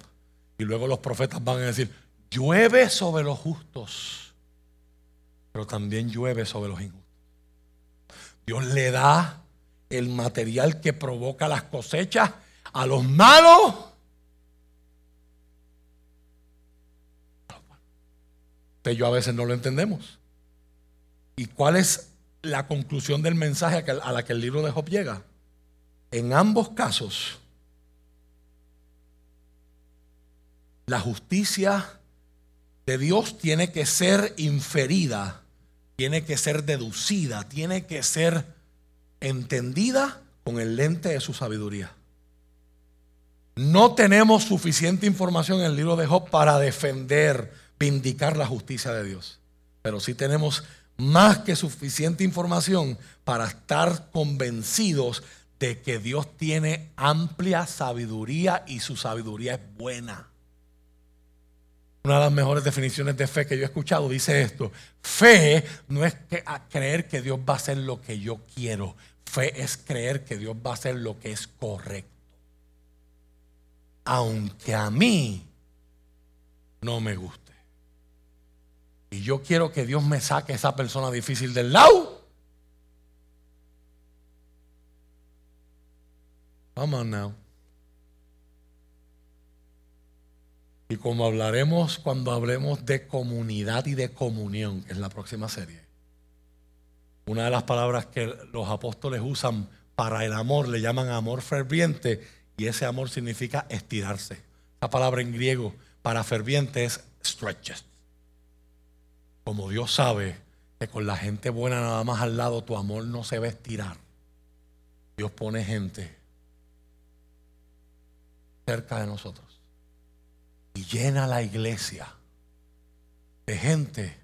Y luego los profetas van a decir, llueve sobre los justos, pero también llueve sobre los injustos. Dios le da el material que provoca las cosechas a los malos. Pero yo a veces no lo entendemos. ¿Y cuál es la conclusión del mensaje a la que el libro de Job llega? En ambos casos, la justicia de Dios tiene que ser inferida, tiene que ser deducida, tiene que ser entendida con el lente de su sabiduría. No tenemos suficiente información en el libro de Job para defender, vindicar la justicia de Dios. Pero sí tenemos más que suficiente información para estar convencidos de que Dios tiene amplia sabiduría y su sabiduría es buena. Una de las mejores definiciones de fe que yo he escuchado dice esto. Fe no es creer que Dios va a hacer lo que yo quiero. Fe es creer que Dios va a hacer lo que es correcto. Aunque a mí no me guste. Y yo quiero que Dios me saque a esa persona difícil del lado. Come now. Y como hablaremos cuando hablemos de comunidad y de comunión, que es la próxima serie. Una de las palabras que los apóstoles usan para el amor le llaman amor ferviente y ese amor significa estirarse. La palabra en griego para ferviente es stretches. Como Dios sabe que con la gente buena nada más al lado tu amor no se va a estirar. Dios pone gente cerca de nosotros y llena la iglesia de gente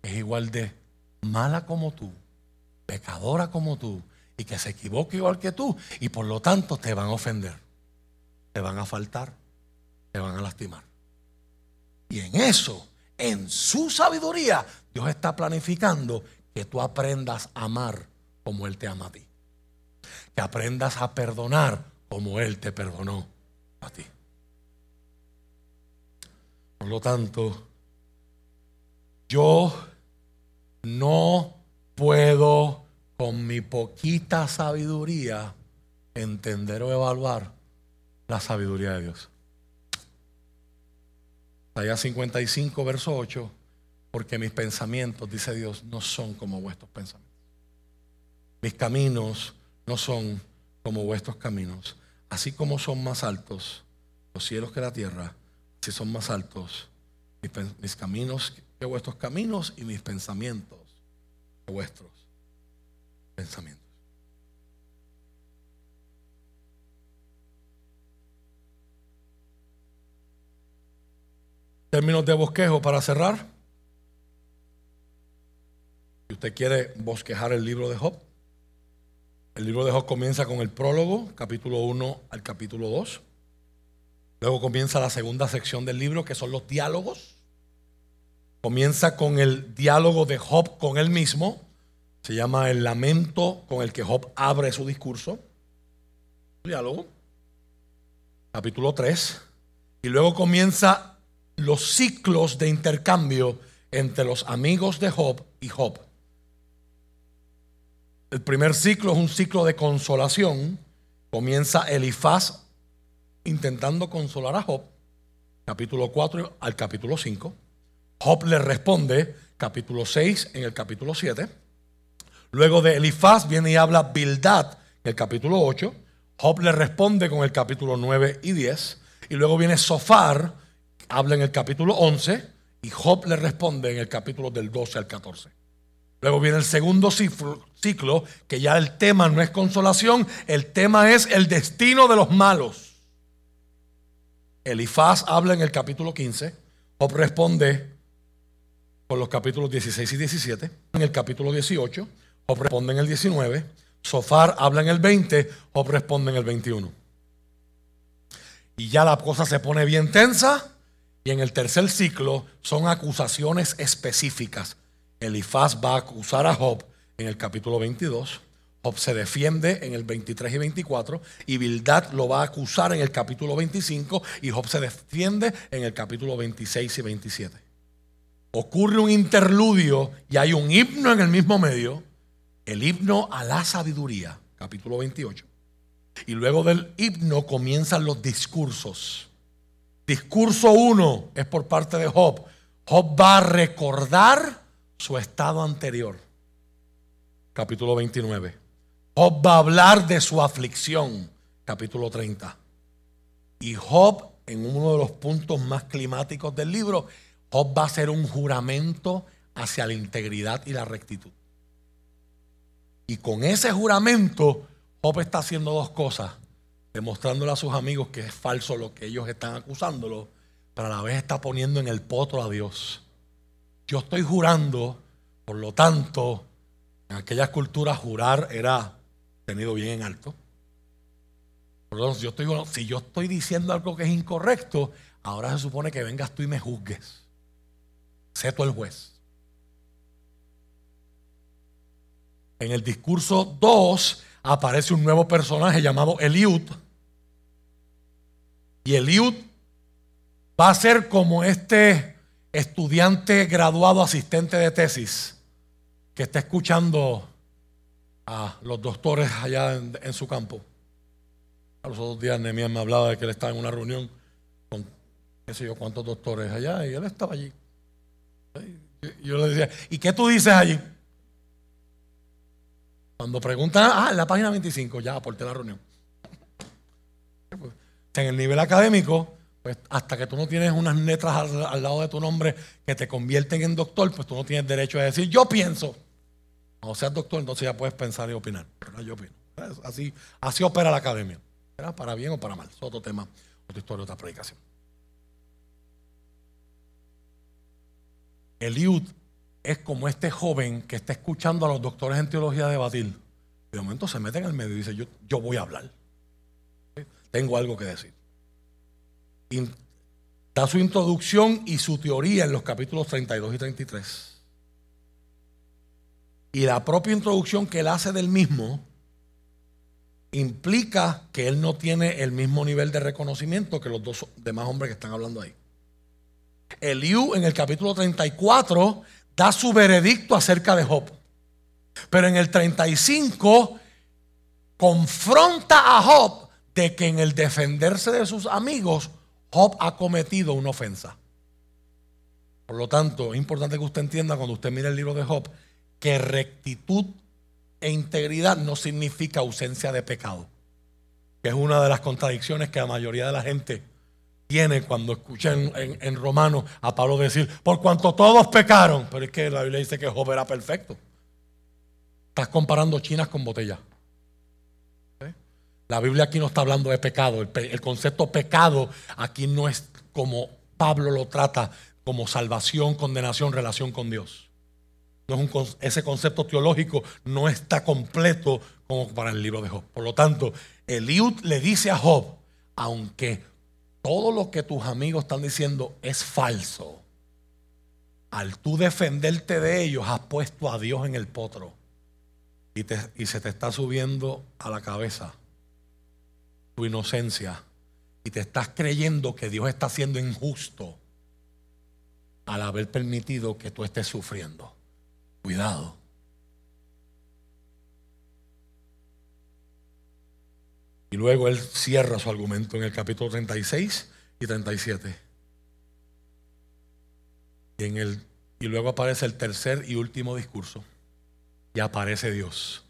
que es igual de mala como tú, pecadora como tú, y que se equivoque igual que tú, y por lo tanto te van a ofender, te van a faltar, te van a lastimar. Y en eso, en su sabiduría, Dios está planificando que tú aprendas a amar como Él te ama a ti. Que aprendas a perdonar como Él te perdonó a ti. Por lo tanto, yo no puedo con mi poquita sabiduría entender o evaluar la sabiduría de Dios. Allá 55, verso 8, porque mis pensamientos, dice Dios, no son como vuestros pensamientos. Mis caminos no son como vuestros caminos. Así como son más altos los cielos que la tierra, si son más altos mis, caminos que vuestros caminos y mis pensamientos que vuestros pensamientos. Términos de bosquejo para cerrar. Si usted quiere bosquejar el libro de Job, el libro de Job comienza con el prólogo, capítulo 1 al capítulo 2. Luego comienza la segunda sección del libro, que son los diálogos. Comienza con el diálogo de Job con él mismo. Se llama el lamento con el que Job abre su discurso. Diálogo. Capítulo 3. Y luego comienza los ciclos de intercambio entre los amigos de Job y Job. El primer ciclo es un ciclo de consolación. Comienza Elifaz intentando consolar a Job, capítulo 4 al capítulo 5. Job le responde, capítulo 6 en el capítulo 7. Luego de Elifaz viene y habla Bildad en el capítulo 8. Job le responde con el capítulo 9 y 10. Y luego viene Sofar, habla en el capítulo 11. Y Job le responde en el capítulo del 12 al 14. Luego viene el segundo ciclo, que ya el tema no es consolación, el tema es el destino de los malos. Elifaz habla en el capítulo 15, Job responde por los capítulos 16 y 17. En el capítulo 18, Job responde en el 19. Sofar habla en el 20, Job responde en el 21. Y ya la cosa se pone bien tensa. Y en el tercer ciclo son acusaciones específicas. Elifaz va a acusar a Job en el capítulo 22. Job se defiende en el 23 y 24 y Bildad lo va a acusar en el capítulo 25 y Job se defiende en el capítulo 26 y 27. Ocurre un interludio y hay un himno en el mismo medio, el himno a la sabiduría, capítulo 28. Y luego del himno comienzan los discursos. Discurso 1 es por parte de Job. Job va a recordar su estado anterior. Capítulo 29. Job va a hablar de su aflicción, capítulo 30. Y Job, en uno de los puntos más climáticos del libro, Job va a hacer un juramento hacia la integridad y la rectitud. Y con ese juramento, Job está haciendo dos cosas, demostrándole a sus amigos que es falso lo que ellos están acusándolo, pero a la vez está poniendo en el potro a Dios. Yo estoy jurando, por lo tanto, en aquellas culturas jurar era tenido bien en alto. Por yo estoy, si yo estoy diciendo algo que es incorrecto, ahora se supone que vengas tú y me juzgues. Sé tú el juez. En el discurso 2 aparece un nuevo personaje llamado Eliud. Y Eliud va a ser como este estudiante graduado asistente de tesis que está escuchando a los doctores allá en, su campo. A los otros días Nehemías me hablaba de que él estaba en una reunión con qué sé yo cuántos doctores allá y él estaba allí. Y yo le decía, ¿y qué tú dices allí? Cuando preguntan, ah, en la página 25, ya aporté la reunión. En el nivel académico, pues hasta que tú no tienes unas letras al, lado de tu nombre que te convierten en doctor, pues tú no tienes derecho a decir, yo pienso. O seas doctor, entonces ya puedes pensar y opinar. Yo opino. Así, así opera la academia. Para bien o para mal. Es otro tema, otra historia, otra predicación. Eliud es como este joven que está escuchando a los doctores en teología debatir. de momento se mete en el medio y dice, yo, yo voy a hablar. Tengo algo que decir. Da su introducción y su teoría en los capítulos 32 y 33. Y la propia introducción que él hace del mismo implica que él no tiene el mismo nivel de reconocimiento que los dos demás hombres que están hablando ahí. Eliú en el capítulo 34 da su veredicto acerca de Job. Pero en el 35 confronta a Job de que en el defenderse de sus amigos, Job ha cometido una ofensa. Por lo tanto, es importante que usted entienda cuando usted mire el libro de Job que rectitud e integridad no significa ausencia de pecado, que es una de las contradicciones que la mayoría de la gente tiene cuando escucha en, en, Romanos a Pablo decir, por cuanto todos pecaron, pero es que la Biblia dice que Job era perfecto. Estás comparando chinas con botellas. La Biblia aquí no está hablando de pecado. El, concepto pecado aquí no es como Pablo lo trata como salvación, condenación, relación con Dios. No es un, ese concepto teológico no está completo como para el libro de Job. Por lo tanto, Eliud le dice a Job, aunque todo lo que tus amigos están diciendo es falso, al tú defenderte de ellos has puesto a Dios en el potro y, y se te está subiendo a la cabeza tu inocencia y te estás creyendo que Dios está siendo injusto al haber permitido que tú estés sufriendo. Cuidado. Y luego él cierra su argumento en el capítulo 36 y 37. Y, en el, y luego aparece el tercer y último discurso. Y aparece Dios.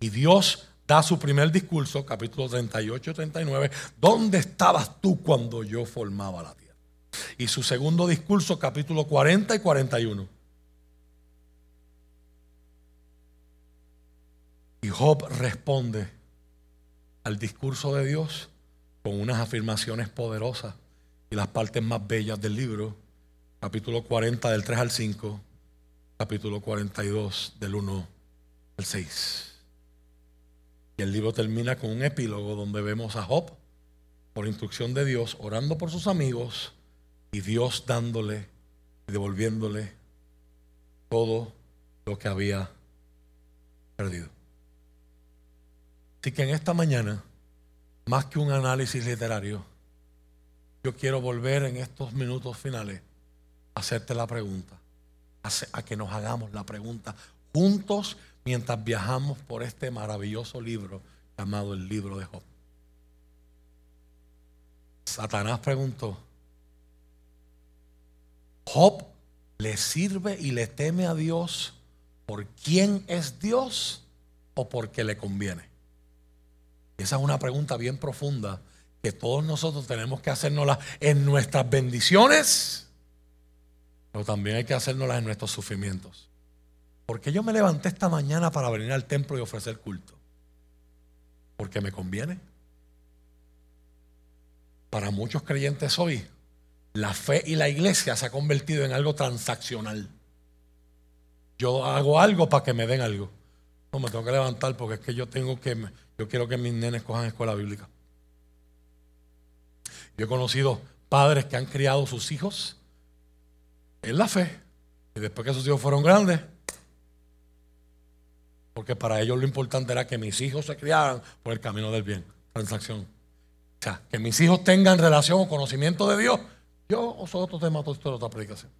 Y Dios da su primer discurso, capítulo 38 y 39. ¿Dónde estabas tú cuando yo formaba la tierra? Y su segundo discurso, capítulo 40 y 41. Y Job responde al discurso de Dios con unas afirmaciones poderosas y las partes más bellas del libro, capítulo 40 del 3 al 5, capítulo 42 del 1 al 6. Y el libro termina con un epílogo donde vemos a Job, por instrucción de Dios, orando por sus amigos y Dios dándole y devolviéndole todo lo que había perdido. Así que en esta mañana, más que un análisis literario, yo quiero volver en estos minutos finales a hacerte la pregunta, a que nos hagamos la pregunta juntos mientras viajamos por este maravilloso libro llamado el libro de Job. Satanás preguntó, ¿Job le sirve y le teme a Dios por quién es Dios o porque le conviene? Esa es una pregunta bien profunda que todos nosotros tenemos que hacernosla en nuestras bendiciones, pero también hay que hacernoslas en nuestros sufrimientos. Porque yo me levanté esta mañana para venir al templo y ofrecer culto. Porque me conviene. Para muchos creyentes hoy, la fe y la iglesia se ha convertido en algo transaccional. Yo hago algo para que me den algo. No me tengo que levantar porque es que yo tengo que yo quiero que mis nenes cojan escuela bíblica. Yo he conocido padres que han criado sus hijos en la fe y después que sus hijos fueron grandes, porque para ellos lo importante era que mis hijos se criaran por el camino del bien, transacción. O sea, que mis hijos tengan relación o conocimiento de Dios. Yo, os otro tema, esto otra predicación.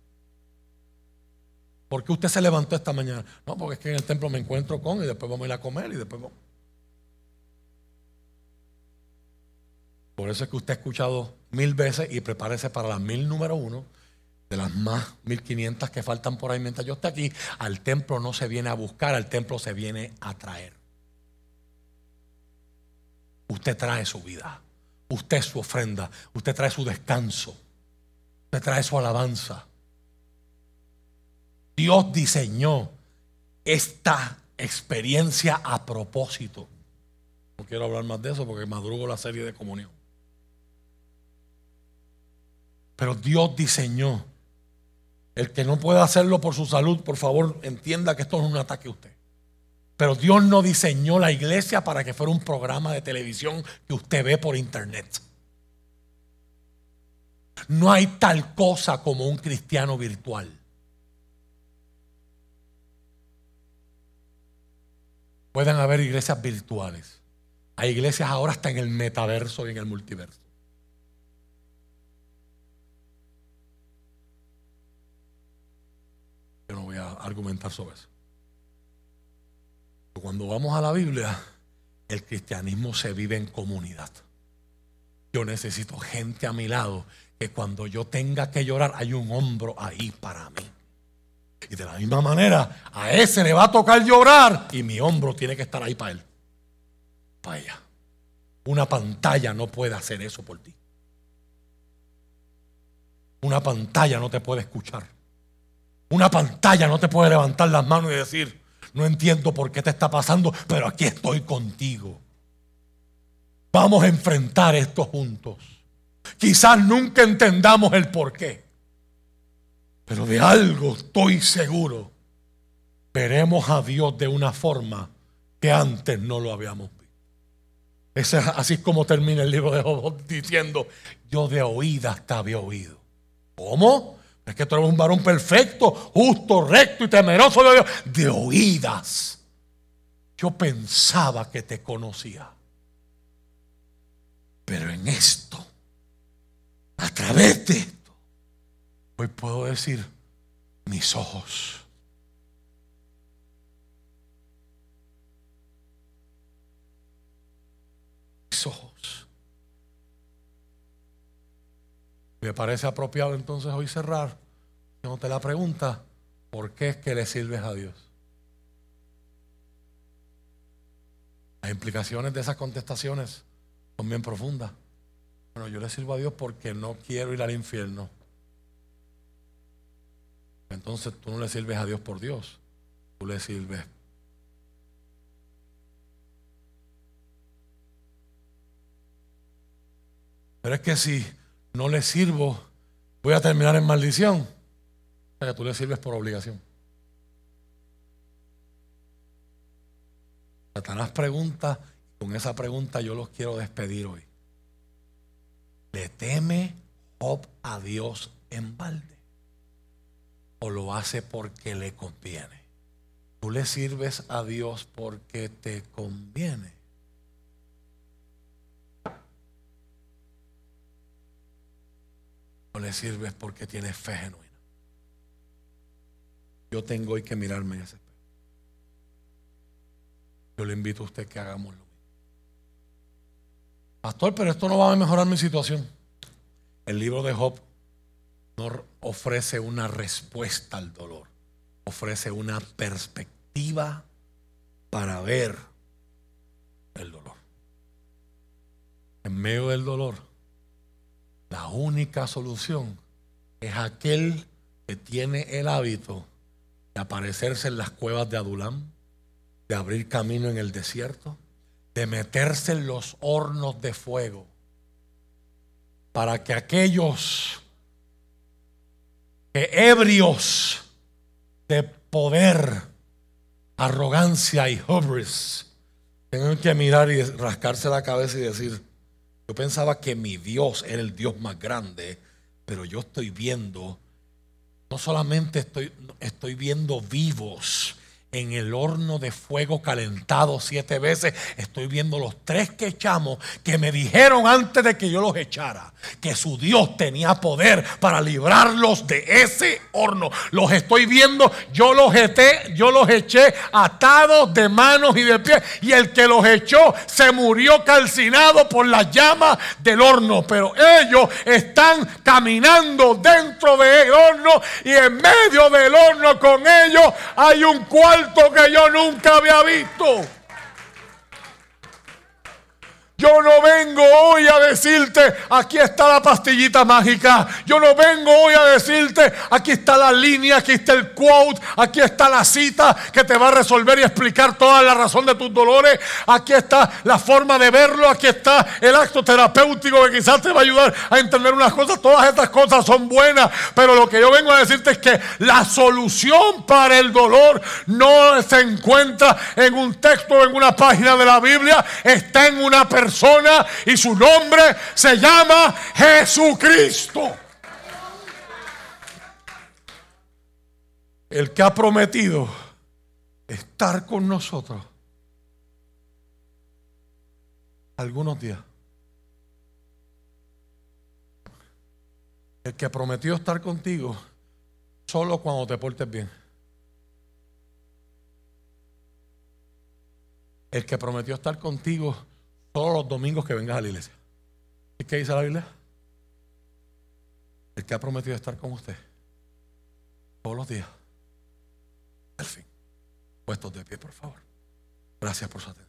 ¿Por qué usted se levantó esta mañana? No, porque es que en el templo me encuentro con y después vamos a ir a comer y después vamos. Por eso es que usted ha escuchado mil veces y prepárese para la mil número uno, de las más mil quinientas que faltan por ahí mientras yo esté aquí. Al templo no se viene a buscar, al templo se viene a traer. Usted trae su vida, usted su ofrenda, usted trae su descanso, usted trae su alabanza. Dios diseñó esta experiencia a propósito. No quiero hablar más de eso porque madrugo la serie de comunión. Pero Dios diseñó. El que no pueda hacerlo por su salud, por favor, entienda que esto es un ataque a usted. Pero Dios no diseñó la iglesia para que fuera un programa de televisión que usted ve por internet. No hay tal cosa como un cristiano virtual. Pueden haber iglesias virtuales. Hay iglesias ahora hasta en el metaverso y en el multiverso. Yo no voy a argumentar sobre eso. Cuando vamos a la Biblia, el cristianismo se vive en comunidad. Yo necesito gente a mi lado que cuando yo tenga que llorar hay un hombro ahí para mí. Y de la misma manera, a ese le va a tocar llorar y mi hombro tiene que estar ahí para él. Para ella. Una pantalla no puede hacer eso por ti. Una pantalla no te puede escuchar. Una pantalla no te puede levantar las manos y decir, no entiendo por qué te está pasando, pero aquí estoy contigo. Vamos a enfrentar esto juntos. Quizás nunca entendamos el por qué. Pero de algo estoy seguro. Veremos a Dios de una forma que antes no lo habíamos visto. Es así como termina el libro de Job diciendo, yo de oídas te había oído. ¿Cómo? Es que tú eres un varón perfecto, justo, recto y temeroso de Dios. De oídas. Yo pensaba que te conocía. Pero en esto, a través de esto, hoy puedo decir, mis ojos. Mis ojos. Me parece apropiado entonces hoy cerrar, te la pregunta, ¿por qué es que le sirves a Dios? Las implicaciones de esas contestaciones son bien profundas. Bueno, yo le sirvo a Dios porque no quiero ir al infierno. Entonces tú no le sirves a Dios por Dios, tú le sirves. Pero es que si no le sirvo, voy a terminar en maldición. O sea, que tú le sirves por obligación. Satanás pregunta, con esa pregunta yo los quiero despedir hoy. ¿Le teme Job a Dios en balde? ¿O lo hace porque le conviene? Tú le sirves a Dios porque te conviene. O le sirves porque tienes fe genuina. Yo tengo hoy que mirarme en ese espejo. Yo le invito a usted que hagamos lo mismo. Pastor, pero esto no va a mejorar mi situación. El libro de Job no ofrece una respuesta al dolor, ofrece una perspectiva para ver el dolor. En medio del dolor, la única solución es aquel que tiene el hábito de aparecerse en las cuevas de Adulam, de abrir camino en el desierto, de meterse en los hornos de fuego, para que aquellos que ebrios de poder, arrogancia y hubris tengan que mirar y rascarse la cabeza y decir, yo pensaba que mi Dios era el Dios más grande, pero yo estoy viendo, no solamente estoy, estoy viendo vivos, en el horno de fuego calentado siete veces. Estoy viendo los tres que echamos que me dijeron antes de que yo los echara que su Dios tenía poder para librarlos de ese horno. Los estoy viendo, yo los eché, yo los eché atados de manos y de pies y el que los echó se murió calcinado por las llamas del horno, pero ellos están caminando dentro del horno y en medio del horno con ellos hay un cuarto que yo nunca había visto. Yo no vengo hoy a decirte, aquí está la pastillita mágica. Yo no vengo hoy a decirte, aquí está la línea, aquí está el quote, aquí está la cita que te va a resolver y explicar toda la razón de tus dolores. Aquí está la forma de verlo, aquí está el acto terapéutico que quizás te va a ayudar a entender unas cosas. Todas estas cosas son buenas, pero lo que yo vengo a decirte es que la solución para el dolor no se encuentra en un texto o en una página de la Biblia, está en una persona y su nombre se llama Jesucristo. El que ha prometido estar con nosotros algunos días. El que prometió estar contigo solo cuando te portes bien. El que prometió estar contigo todos los domingos que vengas a la iglesia. ¿Y qué dice la Biblia? El que ha prometido estar con usted todos los días. Al fin. Puestos de pie, por favor. Gracias por su atención.